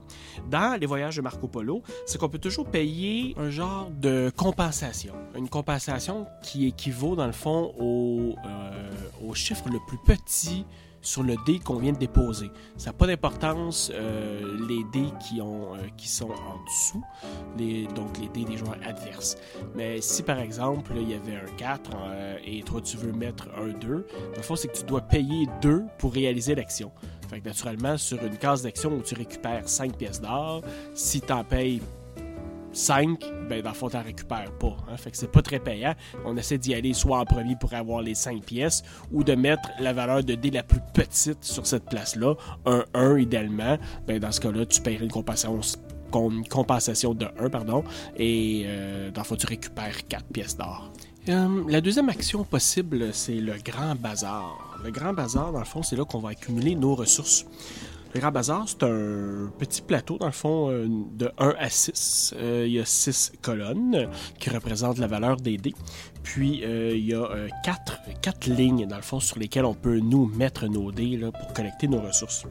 [SPEAKER 1] Dans les voyages de Marco Polo, c'est qu'on peut toujours payer un genre de compensation. Une compensation qui équivaut, dans le fond, au, euh, au chiffre le plus petit sur le dé qu'on vient de déposer. Ça n'a pas d'importance euh, les dés qui, ont, euh, sont en dessous, donc les dés des joueurs adverses. Mais si par exemple il y avait un 4 euh, et toi tu veux mettre un 2, le fond c'est que tu dois payer 2 pour réaliser l'action. Fait que naturellement, sur une case d'action où tu récupères 5 pièces d'or, si tu en payes 5, ben dans le fond, t'en récupères pas. Hein. Fait que c'est pas très payant. On essaie d'y aller soit en premier pour avoir les 5 pièces ou de mettre la valeur de dé la plus petite sur cette place-là, un 1 idéalement. Ben dans ce cas-là, tu paierais une compensation de 1, pardon, et euh, dans le fond, tu récupères 4 pièces d'or. Euh, la deuxième action possible, c'est le grand bazar. Le grand bazar, dans le fond, c'est là qu'on va accumuler nos ressources. Le Grand Bazar, c'est un petit plateau, dans le fond, euh, de 1 à 6. Euh, il y a 6 colonnes qui représentent la valeur des dés. Puis, euh, il y a 4, 4 lignes, dans le fond, sur lesquelles on peut nous mettre nos dés pour collecter nos ressources.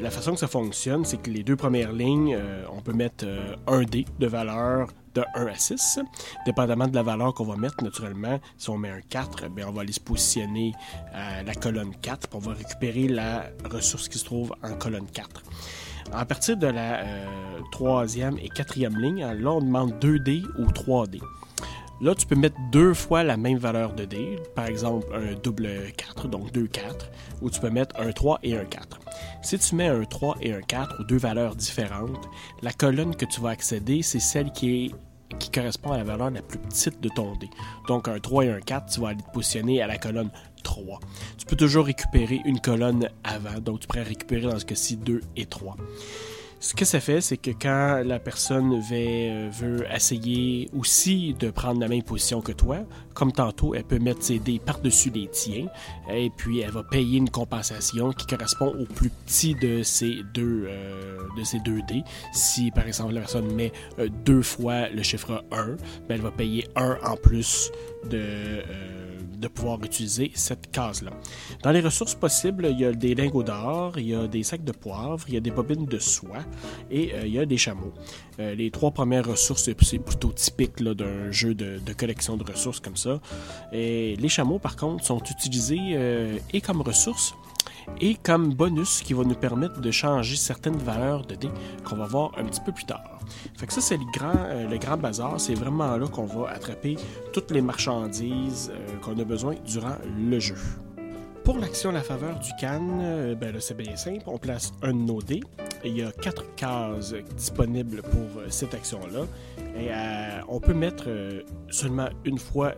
[SPEAKER 1] La façon que ça fonctionne, c'est que les deux premières lignes, on peut mettre un dé de valeur de 1 à 6. Dépendamment de la valeur qu'on va mettre, naturellement, si on met un 4, bien, on va aller se positionner à la colonne 4, pour on va récupérer la ressource qui se trouve en colonne 4. À partir de la euh, troisième et quatrième ligne, là, on demande 2D ou 3D. Là, tu peux mettre deux fois la même valeur de dés, par exemple un double 4, donc 2 4, ou tu peux mettre un 3 et un 4. Si tu mets un 3 et un 4 ou deux valeurs différentes, la colonne que tu vas accéder, c'est celle qui correspond à la valeur la plus petite de ton dé. Donc un 3 et un 4, tu vas aller te positionner à la colonne 3. Tu peux toujours récupérer une colonne avant, donc tu pourrais récupérer dans ce cas-ci 2 et 3. Ce que ça fait, c'est que quand la personne veut, euh, veut essayer aussi de prendre la même position que toi, comme tantôt, elle peut mettre ses dés par-dessus les tiens et puis elle va payer une compensation qui correspond au plus petit de ces deux, euh, de ces deux dés. Si par exemple la personne met euh, deux fois le chiffre 1, ben, elle va payer 1 en plus de. Euh, de pouvoir utiliser cette case-là. Dans les ressources possibles, il y a des lingots d'or, il y a des sacs de poivre, il y a des bobines de soie et euh, il y a des chameaux. Euh, les trois premières ressources, c'est plutôt typique d'un jeu de, collection de ressources comme ça. Les chameaux, par contre, sont utilisés euh, et comme ressources et comme bonus qui va nous permettre de changer certaines valeurs de dés qu'on va voir un petit peu plus tard. Fait que ça, c'est le grand, euh, le grand bazar. C'est vraiment là qu'on va attraper toutes les marchandises euh, qu'on a besoin durant le jeu. Pour l'action La faveur du canne, euh, ben c'est bien simple. On place un de nos dés. Il y a quatre cases disponibles pour cette action-là. Et on peut mettre seulement une fois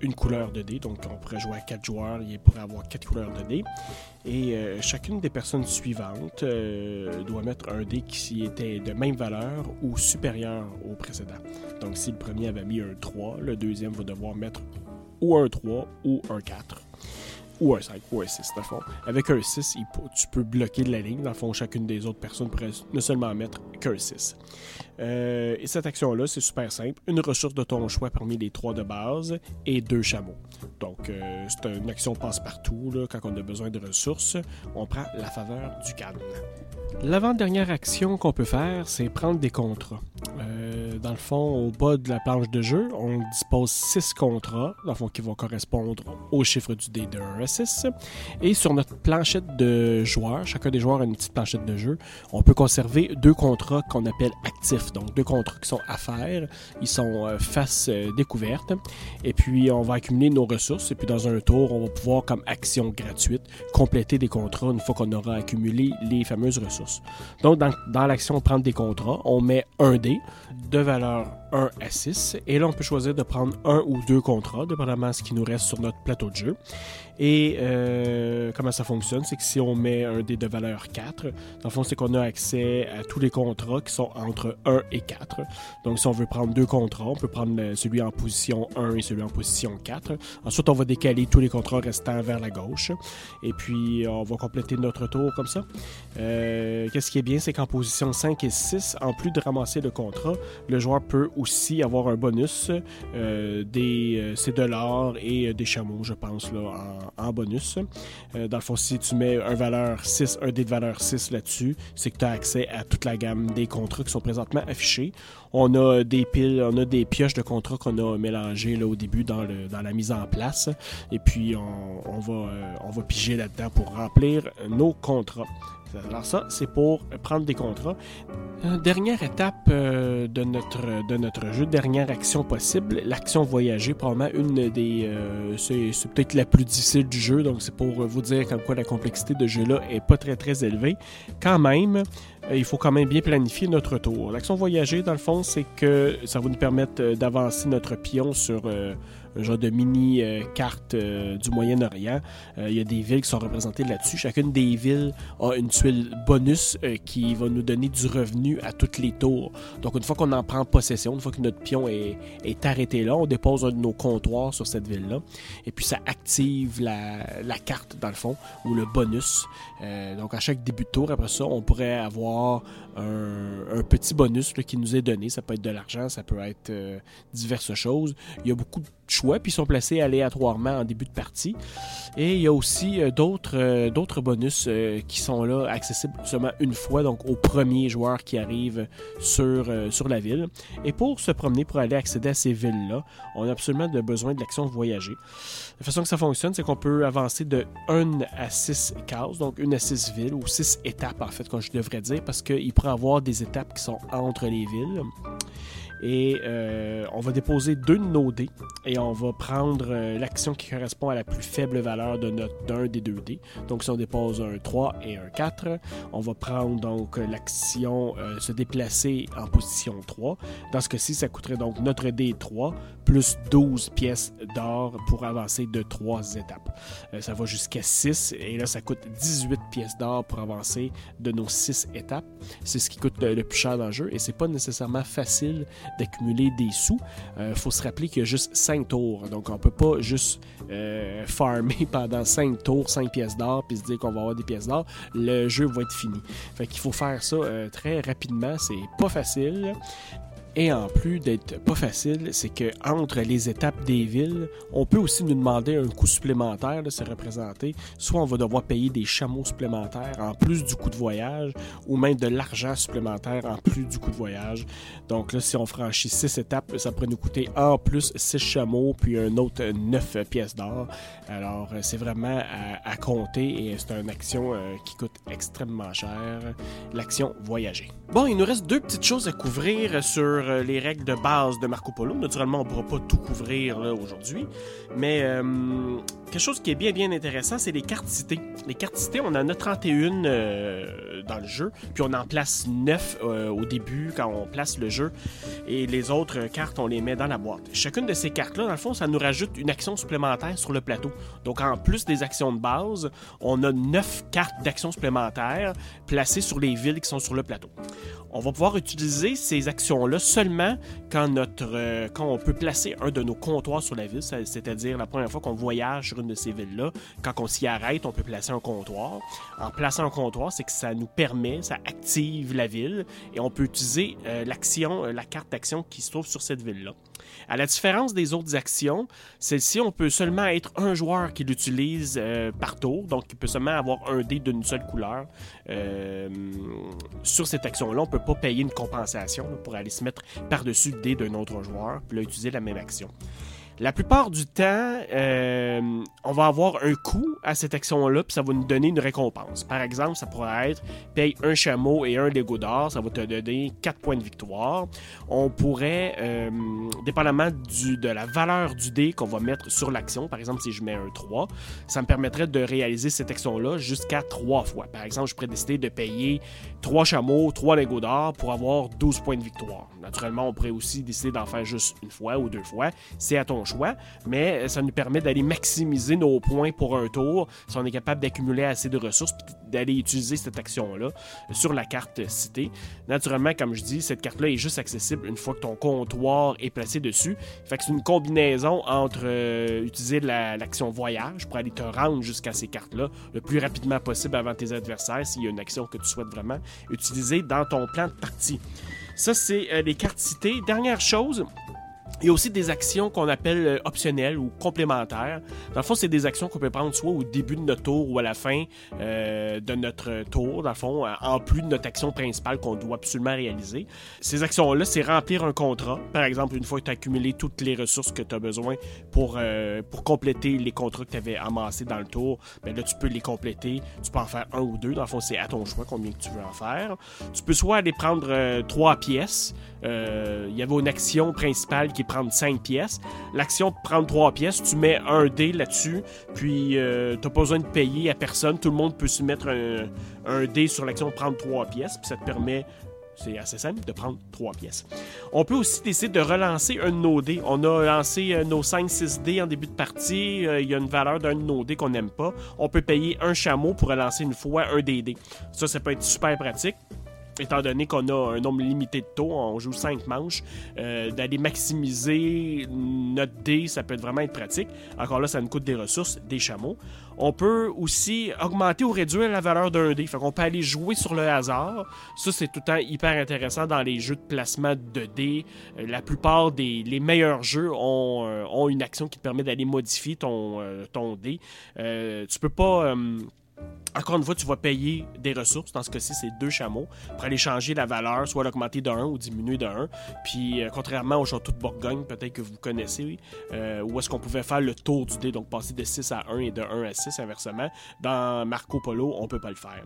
[SPEAKER 1] une couleur de dés. Donc, on pourrait jouer à quatre joueurs, il pourrait avoir quatre couleurs de dés. Et euh, chacune des personnes suivantes euh, doit mettre un dé qui était de même valeur ou supérieur au précédent. Donc, si le premier avait mis un 3, le deuxième va devoir mettre ou un 3 ou un 4 ou un 5 ou un 6, dans fond. Avec un 6, tu peux bloquer de la ligne. Dans le fond, chacune des autres personnes pourrait ne seulement mettre qu'un 6. Euh, et cette action-là, c'est super simple. Une ressource de ton choix parmi les trois de base et deux chameaux. Donc, euh, c'est une action passe-partout. Quand on a besoin de ressources, on prend la faveur du cadre. L'avant-dernière action qu'on peut faire, c'est prendre des contrats. Euh, dans le fond, au bas de la planche de jeu, on dispose six contrats, dans le fond, qui vont correspondre au chiffre du dé de 1 à 6. Et sur notre planchette de joueurs, chacun des joueurs a une petite planchette de jeu, on peut conserver deux contrats qu'on appelle actifs. Donc, deux contrats qui sont à faire. Ils sont euh, face euh, découverte. Et puis, on va accumuler nos ressources. Et puis, dans un tour, on va pouvoir, comme action gratuite, compléter des contrats une fois qu'on aura accumulé les fameuses ressources. Donc, dans, l'action prendre des contrats, on met un dé de valeur 1 à 6. Et là, on peut choisir de prendre un ou deux contrats, dépendamment de ce qui nous reste sur notre plateau de jeu. Et euh, comment ça fonctionne, c'est que si on met un dé de valeur 4, dans le fond, c'est qu'on a accès à tous les contrats qui sont entre 1 et 4. Donc, si on veut prendre deux contrats, on peut prendre celui en position 1 et celui en position 4. Ensuite, on va décaler tous les contrats restants vers la gauche. Et puis, on va compléter notre tour comme ça. Euh, qu'est-ce qui est bien, c'est qu'en position 5 et 6, en plus de ramasser le contrat, le joueur peut aussi avoir un bonus euh, des c'est de l'or et des chameaux, je pense, là, en, bonus. Euh, dans le fond, si tu mets un valeur 6, un dé de valeur 6 là-dessus, c'est que tu as accès à toute la gamme des contrats qui sont présentement affichés. On a des piles, on a des pioches de contrats qu'on a mélangées là, au début dans, le, dans la mise en place. Et puis, on, va, euh, on va piger là-dedans pour remplir nos contrats. Alors ça, c'est pour prendre des contrats. Euh, dernière étape euh, de, notre, jeu, dernière action possible, l'action voyager, probablement une des... c'est, peut-être la plus difficile du jeu, donc c'est pour vous dire comme quoi la complexité de jeu-là est pas très très élevée. Quand même, il faut quand même bien planifier notre tour. L'action voyager, dans le fond, c'est que ça va nous permettre euh, d'avancer notre pion sur euh, genre de mini euh, carte euh, du Moyen-Orient. Euh, il y a des villes qui sont représentées là-dessus. Chacune des villes a une tuile bonus qui va nous donner du revenu à toutes les tours. Donc une fois qu'on en prend possession, une fois que notre pion est, arrêté là, on dépose un de nos comptoirs sur cette ville-là. Et puis ça active la, carte dans le fond, ou le bonus. donc à chaque début de tour, après ça, on pourrait avoir un, petit bonus qui nous est donné. Ça peut être de l'argent, ça peut être diverses choses. Il y a beaucoup de choix, puis ils sont placés aléatoirement en début de partie. Et il y a aussi euh, d'autres euh, d'autres bonus euh, qui sont là, accessibles seulement une fois, donc aux premiers joueurs qui arrivent sur, sur la ville. Et pour se promener, pour aller accéder à ces villes-là, on a absolument besoin de l'action voyager. La façon que ça fonctionne, c'est qu'on peut avancer de 1 à 6 cases, donc une à 6 villes, ou 6 étapes en fait, comme je devrais dire, parce qu'il pourrait y avoir des étapes qui sont entre les villes. Et euh, on va déposer deux de nos dés et on va prendre euh, l'action qui correspond à la plus faible valeur de notre d'un des deux dés. Donc si on dépose un 3 et un 4, on va prendre donc l'action euh, se déplacer en position 3. Dans ce cas-ci, ça coûterait donc notre dé 3 plus 12 pièces d'or pour avancer de 3 étapes. ça va jusqu'à 6 et là ça coûte 18 pièces d'or pour avancer de nos 6 étapes. C'est ce qui coûte le, plus cher dans le jeu et c'est pas nécessairement facile d'accumuler des sous. Il euh, faut se rappeler qu'il y a juste 5 tours. Donc, on peut pas juste euh, farmer pendant 5 tours, 5 pièces d'or, puis se dire qu'on va avoir des pièces d'or. Le jeu va être fini. Fait qu'il faut faire ça euh, très rapidement. C'est pas facile. Et en plus d'être pas facile, c'est que entre les étapes des villes, on peut aussi nous demander un coût supplémentaire de se représenter. Soit on va devoir payer des chameaux supplémentaires en plus du coût de voyage, ou même de l'argent supplémentaire en plus du coût de voyage. Donc là, si on franchit six étapes, ça pourrait nous coûter en plus six chameaux, puis un autre neuf pièces d'or. Alors euh, c'est vraiment à, compter et c'est une action euh, qui coûte extrêmement cher, l'action voyager. Bon, il nous reste deux petites choses à couvrir sur euh, les règles de base de Marco Polo. Naturellement, on ne pourra pas tout couvrir aujourd'hui, mais euh, quelque chose qui est bien, intéressant, c'est les cartes citées. Les cartes citées, on en a 31 euh, dans le jeu, puis on en place 9 au début quand on place le jeu, et les autres cartes, on les met dans la boîte. Chacune de ces cartes-là, dans le fond, ça nous rajoute une action supplémentaire sur le plateau. Donc, en plus des actions de base, on a 9 cartes d'actions supplémentaires placées sur les villes qui sont sur le plateau on va pouvoir utiliser ces actions-là seulement euh, quand on peut placer un de nos comptoirs sur la ville, c'est-à-dire la première fois qu'on voyage sur une de ces villes-là. Quand on s'y arrête, on peut placer un comptoir. En plaçant un comptoir, c'est que ça nous permet, ça active la ville et on peut utiliser euh, l'action, euh, la carte d'action qui se trouve sur cette ville-là. À la différence des autres actions, celle-ci, on peut seulement être un joueur qui l'utilise par tour, donc il peut seulement avoir un dé d'une seule couleur. sur cette action-là, on peut pas payer une compensation pour aller se mettre par-dessus le dé d'un autre joueur, puis là, utiliser la même action. La plupart du temps, euh, on va avoir un coût à cette action-là, puis ça va nous donner une récompense. Par exemple, ça pourrait être paye un chameau et un Lego d'or, ça va te donner 4 points de victoire. On pourrait, euh, dépendamment de la valeur du dé qu'on va mettre sur l'action, par exemple, si je mets un 3, ça me permettrait de réaliser cette action-là jusqu'à 3 fois. Par exemple, je pourrais décider de payer 3 chameaux, 3 Lego d'or pour avoir 12 points de victoire. Naturellement, on pourrait aussi décider d'en faire juste une fois ou deux fois. C'est à ton choix, mais ça nous permet d'aller maximiser nos points pour un tour si on est capable d'accumuler assez de ressources d'aller utiliser cette action-là sur la carte citée. Naturellement, comme je dis, cette carte-là est juste accessible une fois que ton comptoir est placé dessus. Fait que c'est une combinaison entre euh, utiliser l'action voyage pour aller te rendre jusqu'à ces cartes-là le plus rapidement possible avant tes adversaires s'il y a une action que tu souhaites vraiment utiliser dans ton plan de partie. Ça, c'est euh, les cartes citées. Dernière chose, il y a aussi des actions qu'on appelle euh, optionnelles ou complémentaires. Dans le fond, c'est des actions qu'on peut prendre soit au début de notre tour ou à la fin euh, de notre tour, dans le fond, euh, en plus de notre action principale qu'on doit absolument réaliser. Ces actions-là, c'est remplir un contrat. Par exemple, une fois que tu as accumulé toutes les ressources que tu as besoin pour, pour compléter les contrats que tu avais amassés dans le tour, ben là, tu peux les compléter. Tu peux en faire un ou deux. Dans le fond, c'est à ton choix combien tu veux en faire. Tu peux soit aller prendre trois pièces. Il y avait une action principale qui prendre 5 pièces. L'action prendre 3 pièces, tu mets un dé là-dessus, puis euh, tu n'as pas besoin de payer à personne. Tout le monde peut se mettre un, dé sur l'action prendre 3 pièces, puis ça te permet c'est assez simple de prendre 3 pièces. On peut aussi décider de relancer un de nos dés. On a lancé euh, nos 5-6 dés en début de partie. Euh, il y a une valeur d'un de nos dés qu'on n'aime pas. On peut payer un chameau pour relancer une fois un des dés. Ça, ça peut être super pratique étant donné qu'on a un nombre limité de taux, on joue 5 manches, euh, d'aller maximiser notre dé, ça peut vraiment être pratique. Encore là, ça nous coûte des ressources, des chameaux. On peut aussi augmenter ou réduire la valeur d'un dé. Fait qu'on peut aller jouer sur le hasard. Ça, c'est tout le temps hyper intéressant dans les jeux de placement de dés. Euh, la plupart des les meilleurs jeux ont, euh, ont, une action qui te permet d'aller modifier ton, ton dé. tu peux pas encore une fois, tu vas payer des ressources. Dans ce cas-ci, c'est deux chameaux pour aller changer la valeur, soit l'augmenter de 1 ou diminuer de 1. Puis, euh, contrairement au château de Bourgogne, peut-être que vous connaissez, euh, où est-ce qu'on pouvait faire le tour du dé, donc passer de 6 à 1 et de 1 à 6 inversement. Dans Marco Polo, on peut pas le faire.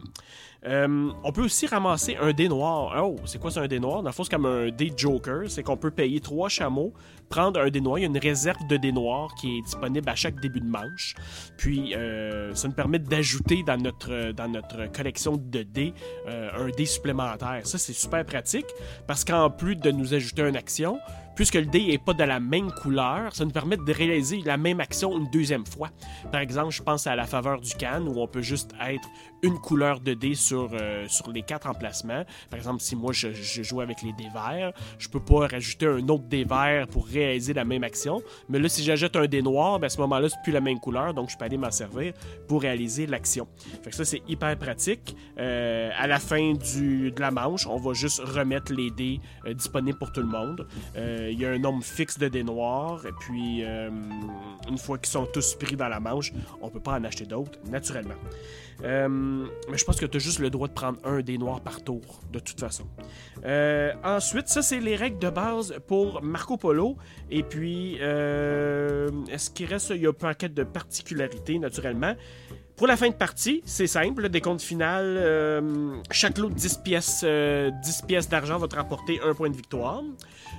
[SPEAKER 1] Euh, on peut aussi ramasser un dé noir. Oh, c'est quoi c'est un dé noir? Dans le fond, c'est comme un dé Joker. C'est qu'on peut payer trois chameaux, prendre un dé noir. Il y a une réserve de dés noirs qui est disponible à chaque début de manche. Puis, euh, ça nous permet d'ajouter dans notre, dans notre collection de dés euh, un dé supplémentaire. Ça, c'est super pratique parce qu'en plus de nous ajouter une action, puisque le dé n'est pas de la même couleur, ça nous permet de réaliser la même action une deuxième fois. Par exemple, je pense à la faveur du can où on peut juste être une couleur de dé sur, euh, sur les quatre emplacements. Par exemple, si moi je, joue avec les dés verts, je peux pas rajouter un autre dé vert pour réaliser la même action. Mais là, si j'ajoute un dé noir, ben, à ce moment-là, c'est plus la même couleur, donc je peux aller m'en servir pour réaliser l'action. Fait que ça, c'est hyper pratique. Euh, à la fin de la manche, on va juste remettre les dés euh, disponibles pour tout le monde. Il y a un nombre fixe de dés noirs, et puis une fois qu'ils sont tous pris dans la manche, on peut pas en acheter d'autres, naturellement. Euh, mais je pense que tu as juste le droit de prendre un des noirs par tour, de toute façon. Euh, ensuite, ça, c'est les règles de base pour Marco Polo. Et puis, euh, est-ce qu'il reste. Il y a un paquet de particularités, naturellement. Pour la fin de partie, c'est simple, le décompte final, chaque lot de 10 pièces, 10 pièces d'argent va te rapporter un point de victoire.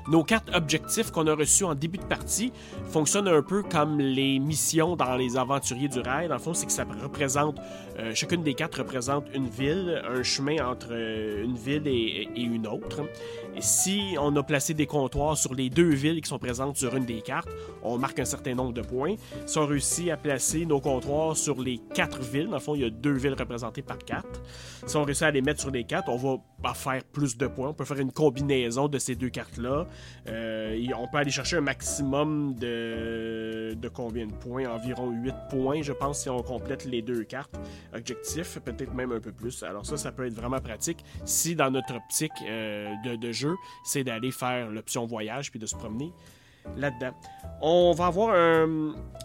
[SPEAKER 1] Nos cartes objectifs qu'on a reçus en début de partie fonctionnent un peu comme les missions dans les aventuriers du rail. Dans le fond, c'est que ça représente, euh, chacune des cartes représente une ville, un chemin entre euh, une ville et, une autre. Si on a placé des comptoirs sur les deux villes qui sont présentes sur une des cartes, on marque un certain nombre de points. Si on réussit à placer nos comptoirs sur les quatre villes, dans le fond, il y a deux villes représentées par carte. Si on réussit à les mettre sur les cartes, on va faire plus de points. On peut faire une combinaison de ces deux cartes-là. Euh, on peut aller chercher un maximum de, de combien de points? Environ 8 points, je pense, si on complète les deux cartes objectifs, peut-être même un peu plus. Alors ça, ça peut être vraiment pratique si dans notre optique euh, de, jeu, c'est d'aller faire l'option voyage puis de se promener là-dedans. On va avoir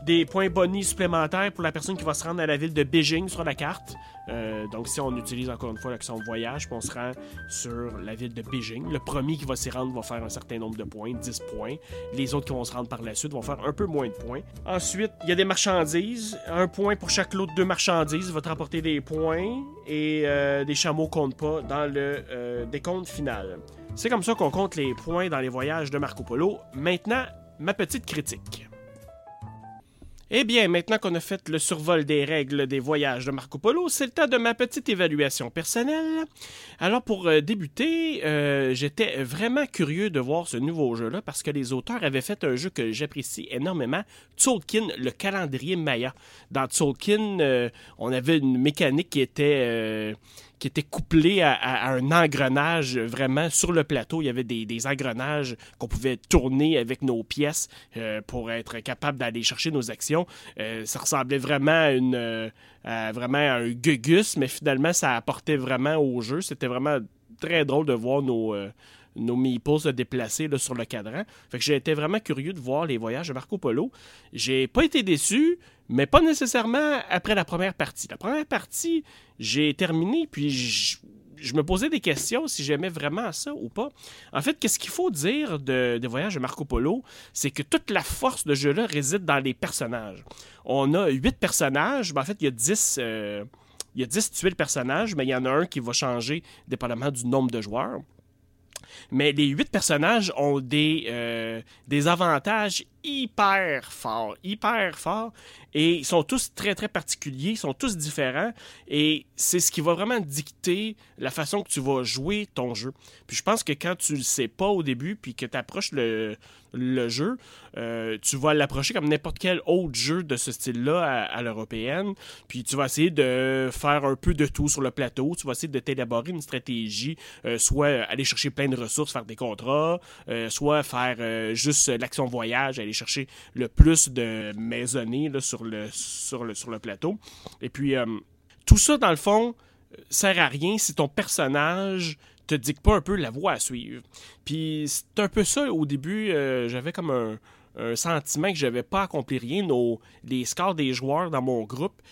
[SPEAKER 1] des points bonus supplémentaires pour la personne qui va se rendre à la ville de Beijing sur la carte. Euh, donc, si on utilise encore une fois l'action voyage, on se rend sur la ville de Beijing, le premier qui va s'y rendre va faire un certain nombre de points, 10 points. Les autres qui vont se rendre par la suite vont faire un peu moins de points. Ensuite, il y a des marchandises. Un point pour chaque lot de deux marchandises va te rapporter des points et euh, des chameaux comptent pas dans le euh, décompte final. C'est comme ça qu'on compte les points dans les voyages de Marco Polo. Maintenant, ma petite critique. Eh bien, maintenant qu'on a fait le survol des règles des voyages de Marco Polo, c'est le temps de ma petite évaluation personnelle. Alors, pour euh, débuter, euh, j'étais vraiment curieux de voir ce nouveau jeu-là parce que les auteurs avaient fait un jeu que j'apprécie énormément, Tolkien, le calendrier Maya. Dans Tolkien, euh, on avait une mécanique qui était qui était couplé à, un engrenage vraiment sur le plateau. Il y avait des, engrenages qu'on pouvait tourner avec nos pièces euh, pour être capable d'aller chercher nos actions. Euh, ça ressemblait vraiment à, une, euh, vraiment un gugus, mais finalement, ça apportait vraiment au jeu. C'était vraiment très drôle de voir nos nos meeples se déplacer sur le cadran. Fait j'ai été vraiment curieux de voir les voyages de Marco Polo. J'ai pas été déçu mais pas nécessairement après la première partie. La première partie, j'ai terminé, puis je, me posais des questions si j'aimais vraiment ça ou pas. En fait, qu'est-ce qu'il faut dire de, des voyages de Marco Polo? C'est que toute la force de jeu-là réside dans les personnages. On a huit personnages, ben, en fait, il y a dix... Euh, il y a 10 tuiles personnages, mais il y en a un qui va changer dépendamment du nombre de joueurs. Mais les huit personnages ont des, euh, des avantages hyper forts, hyper forts, et ils sont tous très, très particuliers, ils sont tous différents, et c'est ce qui va vraiment dicter la façon que tu vas jouer ton jeu. Puis je pense que quand tu le sais pas au début, puis que tu approches le, le jeu, euh, tu vas l'approcher comme n'importe quel autre jeu de ce style-là à, l'européenne. Puis tu vas essayer de faire un peu de tout sur le plateau. Tu vas essayer de t'élaborer une stratégie, euh, soit aller chercher plein de ressources, faire des contrats, euh, soit faire juste l'action voyage, aller chercher le plus de maisonnées sur, le, sur, le, sur le plateau. Et puis tout ça, dans le fond, sert à rien si ton personnage te dicte pas un peu la voie à suivre. Puis c'est un peu ça au début, j'avais comme un, sentiment que je n'avais pas accompli rien. Les scores des joueurs dans mon groupe,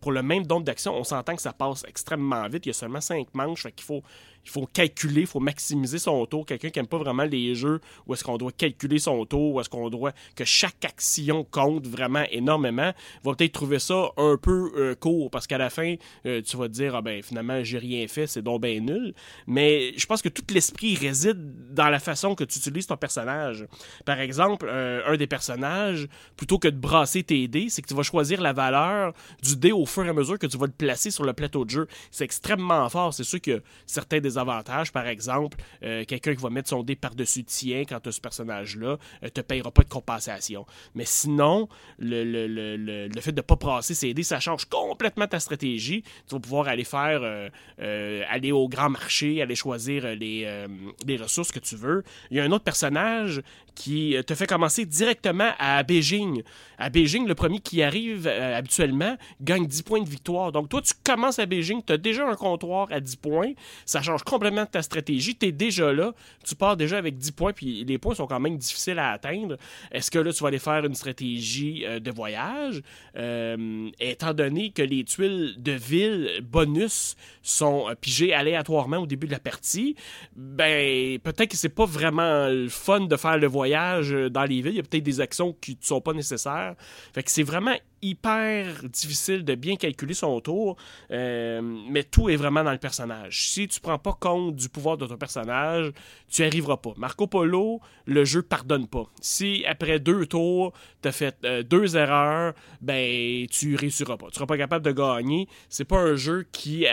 [SPEAKER 1] pour le même nombre d'actions, on s'entend que ça passe extrêmement vite. Il y a seulement cinq manches, fait qu'il faut il faut calculer, il faut maximiser son tour. Quelqu'un qui n'aime pas vraiment les jeux où est-ce qu'on doit calculer son tour, où est-ce qu'on doit que chaque action compte vraiment énormément, va peut-être trouver ça un peu euh, court parce qu'à la fin, euh, tu vas te dire, ah ben finalement, j'ai rien fait, c'est donc bien nul. Mais je pense que tout l'esprit réside dans la façon que tu utilises ton personnage. Par exemple, euh, un des personnages, plutôt que de brasser tes dés, c'est que tu vas choisir la valeur du dé au fur et à mesure que tu vas le placer sur le plateau de jeu. C'est extrêmement fort. C'est sûr que certains des avantages. Par exemple, euh, quelqu'un qui va mettre son dé par-dessus tien quand tu as ce personnage-là euh, te payera pas de compensation. Mais sinon, le, fait de ne pas brasser ses dés, ça change complètement ta stratégie. Tu vas pouvoir aller faire, euh, aller au grand marché, aller choisir les, les ressources que tu veux. Il y a un autre personnage qui te fait commencer directement à Beijing. À Beijing, le premier qui arrive habituellement gagne 10 points de victoire. Donc toi, tu commences à Beijing, tu as déjà un comptoir à 10 points. Ça change complètement ta stratégie. Tu es déjà là. Tu pars déjà avec 10 points, puis les points sont quand même difficiles à atteindre. Est-ce que là, tu vas aller faire une stratégie euh, de voyage? Euh, étant donné que les tuiles de ville bonus sont euh, pigées aléatoirement au début de la partie, ben, peut-être que c'est pas vraiment le fun de faire le voyage dans les villes. Il y a peut-être des actions qui ne sont pas nécessaires. Fait que c'est vraiment hyper difficile de bien calculer son tour, euh, mais tout est vraiment dans le personnage. Si tu prends pas compte du pouvoir de ton personnage, tu arriveras pas. Marco Polo, le jeu pardonne pas. Si après deux tours, tu as fait euh, deux erreurs, ben tu réussiras pas. Tu seras pas capable de gagner. C'est pas un jeu qui,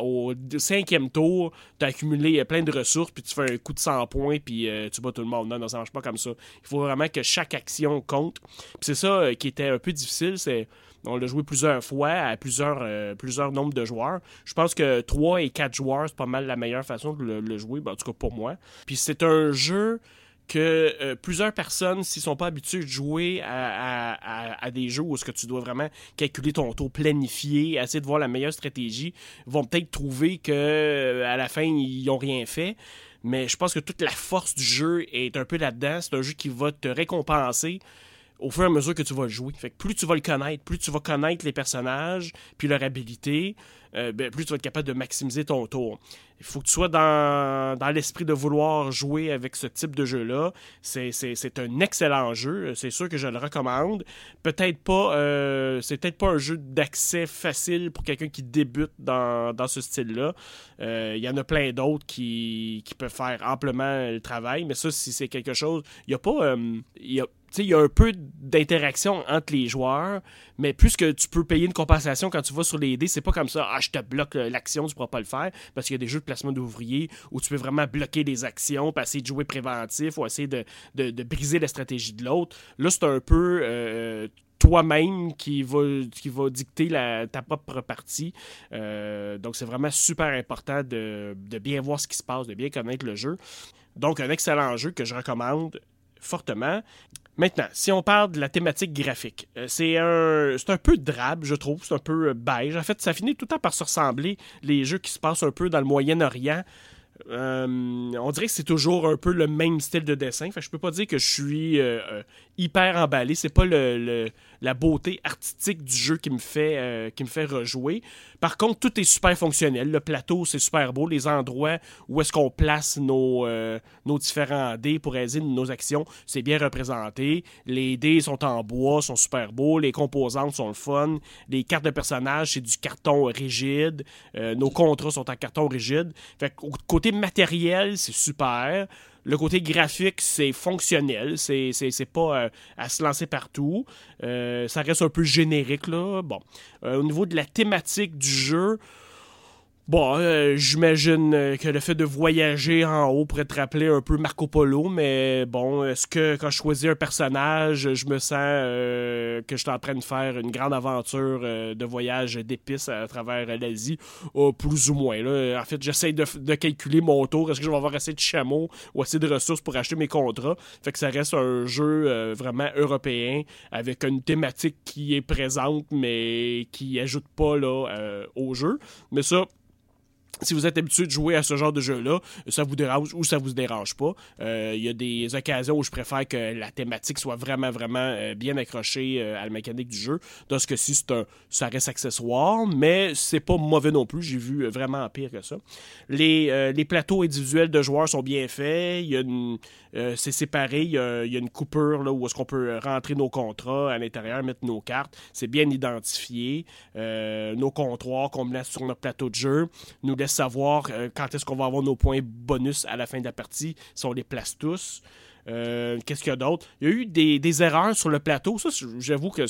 [SPEAKER 1] au cinquième tour, t'as accumulé plein de ressources, puis tu fais un coup de 100 points, puis euh, tu bats tout le monde. Non, non, ça marche pas comme Il faut vraiment que chaque action compte. c'est ça qui était un peu difficile on l'a joué plusieurs fois à plusieurs, euh, plusieurs nombres de joueurs. Je pense que 3 et 4 joueurs, c'est pas mal la meilleure façon de le, jouer, ben, en tout cas pour moi. Puis c'est un jeu que euh, plusieurs personnes, s'ils sont pas habitués de jouer à, des jeux où ce que tu dois vraiment calculer ton taux, planifier, essayer de voir la meilleure stratégie, vont peut-être trouver que euh, à la fin ils n'ont rien fait. Mais je pense que toute la force du jeu est un peu là-dedans. C'est un jeu qui va te récompenser au fur et à mesure que tu vas le jouer. Fait que plus tu vas le connaître, plus tu vas connaître les personnages, puis leur habilité, euh, ben, plus tu vas être capable de maximiser ton tour. Il faut que tu sois dans, l'esprit de vouloir jouer avec ce type de jeu-là. C'est un excellent jeu. C'est sûr que je le recommande. Peut-être pas. Euh, c'est peut-être pas un jeu d'accès facile pour quelqu'un qui débute dans, ce style-là. Euh, il y en a plein d'autres qui, peuvent faire amplement le travail. Mais ça, si c'est quelque chose. Il n'y a pas. Il y a un peu d'interaction entre les joueurs, mais plus que tu peux payer une compensation quand tu vas sur les dés, c'est pas comme ça, ah, je te bloque l'action, tu pourras pas le faire, parce qu'il y a des jeux de placement d'ouvriers où tu peux vraiment bloquer des actions, passer essayer de jouer préventif ou essayer de, briser la stratégie de l'autre. Là, c'est un peu euh, toi-même qui va, qui va dicter ta propre partie. Euh, donc, c'est vraiment super important de, de bien voir ce qui se passe, de bien connaître le jeu. Donc, un excellent jeu que je recommande fortement. Maintenant, si on parle de la thématique graphique, euh, c'est un, c'est un peu drabe, je trouve, c'est un peu euh, beige. En fait, ça finit tout le temps par se ressembler, les jeux qui se passent un peu dans le Moyen-Orient. Euh, on dirait que c'est toujours un peu le même style de dessin. Fait, je peux pas dire que je suis hyper emballé. C'est pas le, la beauté artistique du jeu qui me fait, euh, qui me fait rejouer. Par contre, tout est super fonctionnel. Le plateau, c'est super beau. Les endroits où est-ce qu'on place nos, euh, nos différents dés pour aider nos actions, c'est bien représenté. Les dés sont en bois, sont super beaux. Les composantes sont le fun. Les cartes de personnages, c'est du carton rigide. Euh, nos contrats sont en carton rigide. Fait côté matériel, c'est super. Le côté graphique, c'est fonctionnel. C'est, pas euh, à se lancer partout. Euh, ça reste un peu générique, là. Bon. Euh, au niveau de la thématique du jeu, Bon, euh, j'imagine euh, que le fait de voyager en haut pourrait te rappeler un peu Marco Polo, mais bon, est-ce que quand je choisis un personnage, je me sens euh, que je suis en train de faire une grande aventure de voyage d'épices à travers l'Asie? Oh, plus ou moins. En fait, j'essaie de, calculer mon tour. Est-ce que je vais avoir assez de chameaux ou assez de ressources pour acheter mes contrats? Fait que ça reste un jeu vraiment européen avec une thématique qui est présente, mais qui ajoute pas là, au jeu. Mais ça, si vous êtes habitué de jouer à ce genre de jeu-là, ça vous dérange ou ça vous dérange pas. Euh, il y a des occasions où je préfère que la thématique soit vraiment, vraiment euh, bien accrochée euh, à la mécanique du jeu. Dans ce cas-ci, ça reste accessoire, mais c'est pas mauvais non plus. J'ai vu vraiment pire que ça. Les, les, plateaux individuels de joueurs sont bien faits. C'est séparé. Il y, a, une coupure là, où est-ce qu'on peut rentrer nos contrats à l'intérieur, mettre nos cartes. C'est bien identifié. nos comptoirs qu'on met sur notre plateau de jeu nous laisse savoir euh, quand est-ce qu'on va avoir nos points bonus à la fin de la partie, si on les place tous. Euh, qu'est-ce qu'il y a d'autre? Il y a eu des, erreurs sur le plateau. Ça, j'avoue que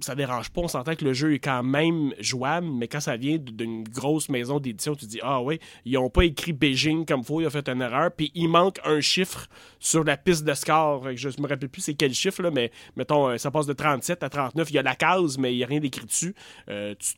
[SPEAKER 1] ça dérange pas. On s'entend que le jeu est quand même jouable, mais quand ça vient d'une grosse maison d'édition, tu dis Ah oui, ils n'ont pas écrit Beijing comme faut, ils ont fait une erreur, puis il manque un chiffre sur la piste de score. Je me rappelle plus c'est quel chiffre, là, mais mettons, euh, ça passe de 37 à 39. Il y a la case, mais il n'y a rien d'écrit dessus. tu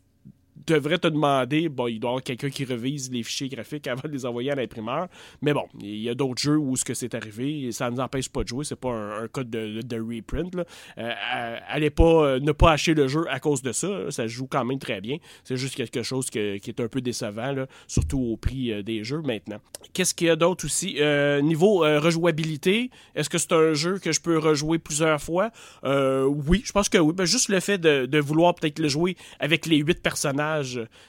[SPEAKER 1] devrais te demander, bon, il doit y avoir quelqu'un qui revise les fichiers graphiques avant de les envoyer à l'imprimeur. Mais bon, il y a d'autres jeux où ce que c'est arrivé, et ça ne nous empêche pas de jouer, c'est pas un, code de, reprint. Euh, allez pas euh, ne pas acheter le jeu à cause de ça, ça joue quand même très bien. C'est juste quelque chose qui est un peu décevant, surtout au prix euh, des jeux maintenant. Qu'est-ce qu'il y a d'autre aussi? niveau rejouabilité, est-ce que c'est un jeu que je peux rejouer plusieurs fois? oui, je pense que oui. Ben, juste le fait de, de vouloir peut-être le jouer avec les huit personnages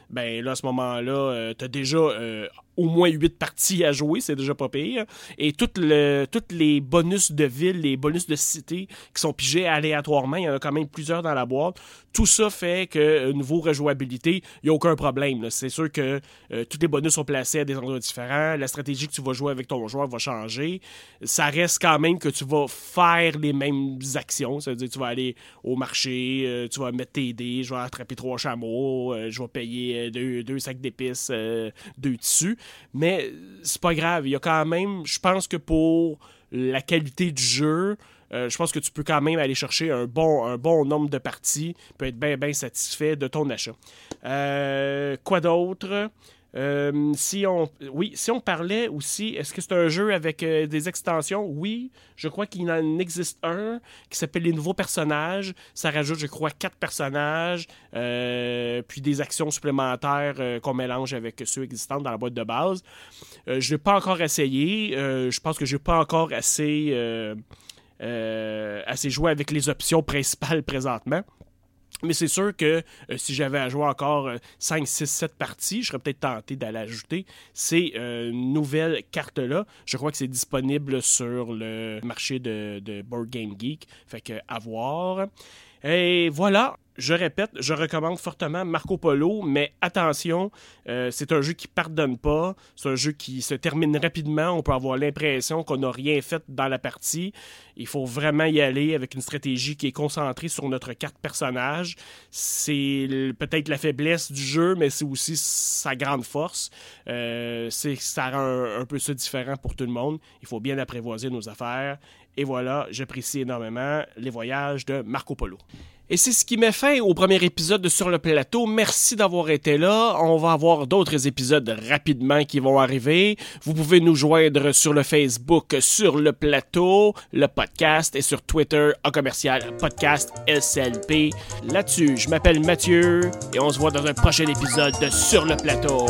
[SPEAKER 1] ben là, à ce moment-là, euh, tu as déjà euh, au moins 8 parties à jouer, c'est déjà pas pire. Et toutes le, les bonus de ville, les bonus de cité qui sont pigés aléatoirement, il y en a quand même plusieurs dans la boîte. Tout ça fait que euh, niveau rejouabilité, il n'y a aucun problème. C'est sûr que euh, tous les bonus sont placés à des endroits différents. La stratégie que tu vas jouer avec ton joueur va changer. Ça reste quand même que tu vas faire les mêmes actions. Ça veut dire que tu vas aller au marché, euh, tu vas mettre tes dés, je vais attraper trois chameaux, je vais payer deux, deux sacs d'épices, deux tissus. Mais c'est pas grave. Il y a quand même, je pense que pour la qualité du jeu, euh, je pense que tu peux quand même aller chercher un bon, un nombre de parties, peut être bien, bien satisfait de ton achat. Euh, quoi d'autre? Euh, si on, oui, si on parlait aussi, est-ce que c'est un jeu avec euh, des extensions? Oui, je crois qu'il en existe un qui s'appelle Les Nouveaux Personnages. Ça rajoute, je crois, quatre personnages, euh, puis des actions supplémentaires qu'on mélange avec ceux existants dans la boîte de base. je ne l'ai pas encore essayé. je pense que je n'ai pas encore assez, assez joué avec les options principales présentement. Mais c'est sûr que euh, si j'avais à jouer encore 5, 6, 7 parties, je serais peut-être tenté d'aller ajouter ces euh, nouvelles cartes-là. Je crois que c'est disponible sur le marché de, Board Game Geek. Fait que voir. Et voilà, je répète, je recommande fortement Marco Polo, mais attention, euh, c'est un jeu qui pardonne pas, c'est un jeu qui se termine rapidement, on peut avoir l'impression qu'on n'a rien fait dans la partie. Il faut vraiment y aller avec une stratégie qui est concentrée sur notre carte personnage. C'est peut-être la faiblesse du jeu, mais c'est aussi sa grande force. Euh, c'est ça rend un, peu ça différent pour tout le monde. Il faut bien apprivoiser nos affaires. Et voilà, j'apprécie énormément les voyages de Marco Polo. Et c'est ce qui met fin au premier épisode de Sur le plateau. Merci d'avoir été là. On va avoir d'autres épisodes rapidement qui vont arriver. Vous pouvez nous joindre sur le Facebook Sur le plateau, le podcast et sur Twitter en commercial podcast SLP. Là-dessus, je m'appelle Mathieu et on se voit dans un prochain épisode de Sur le plateau.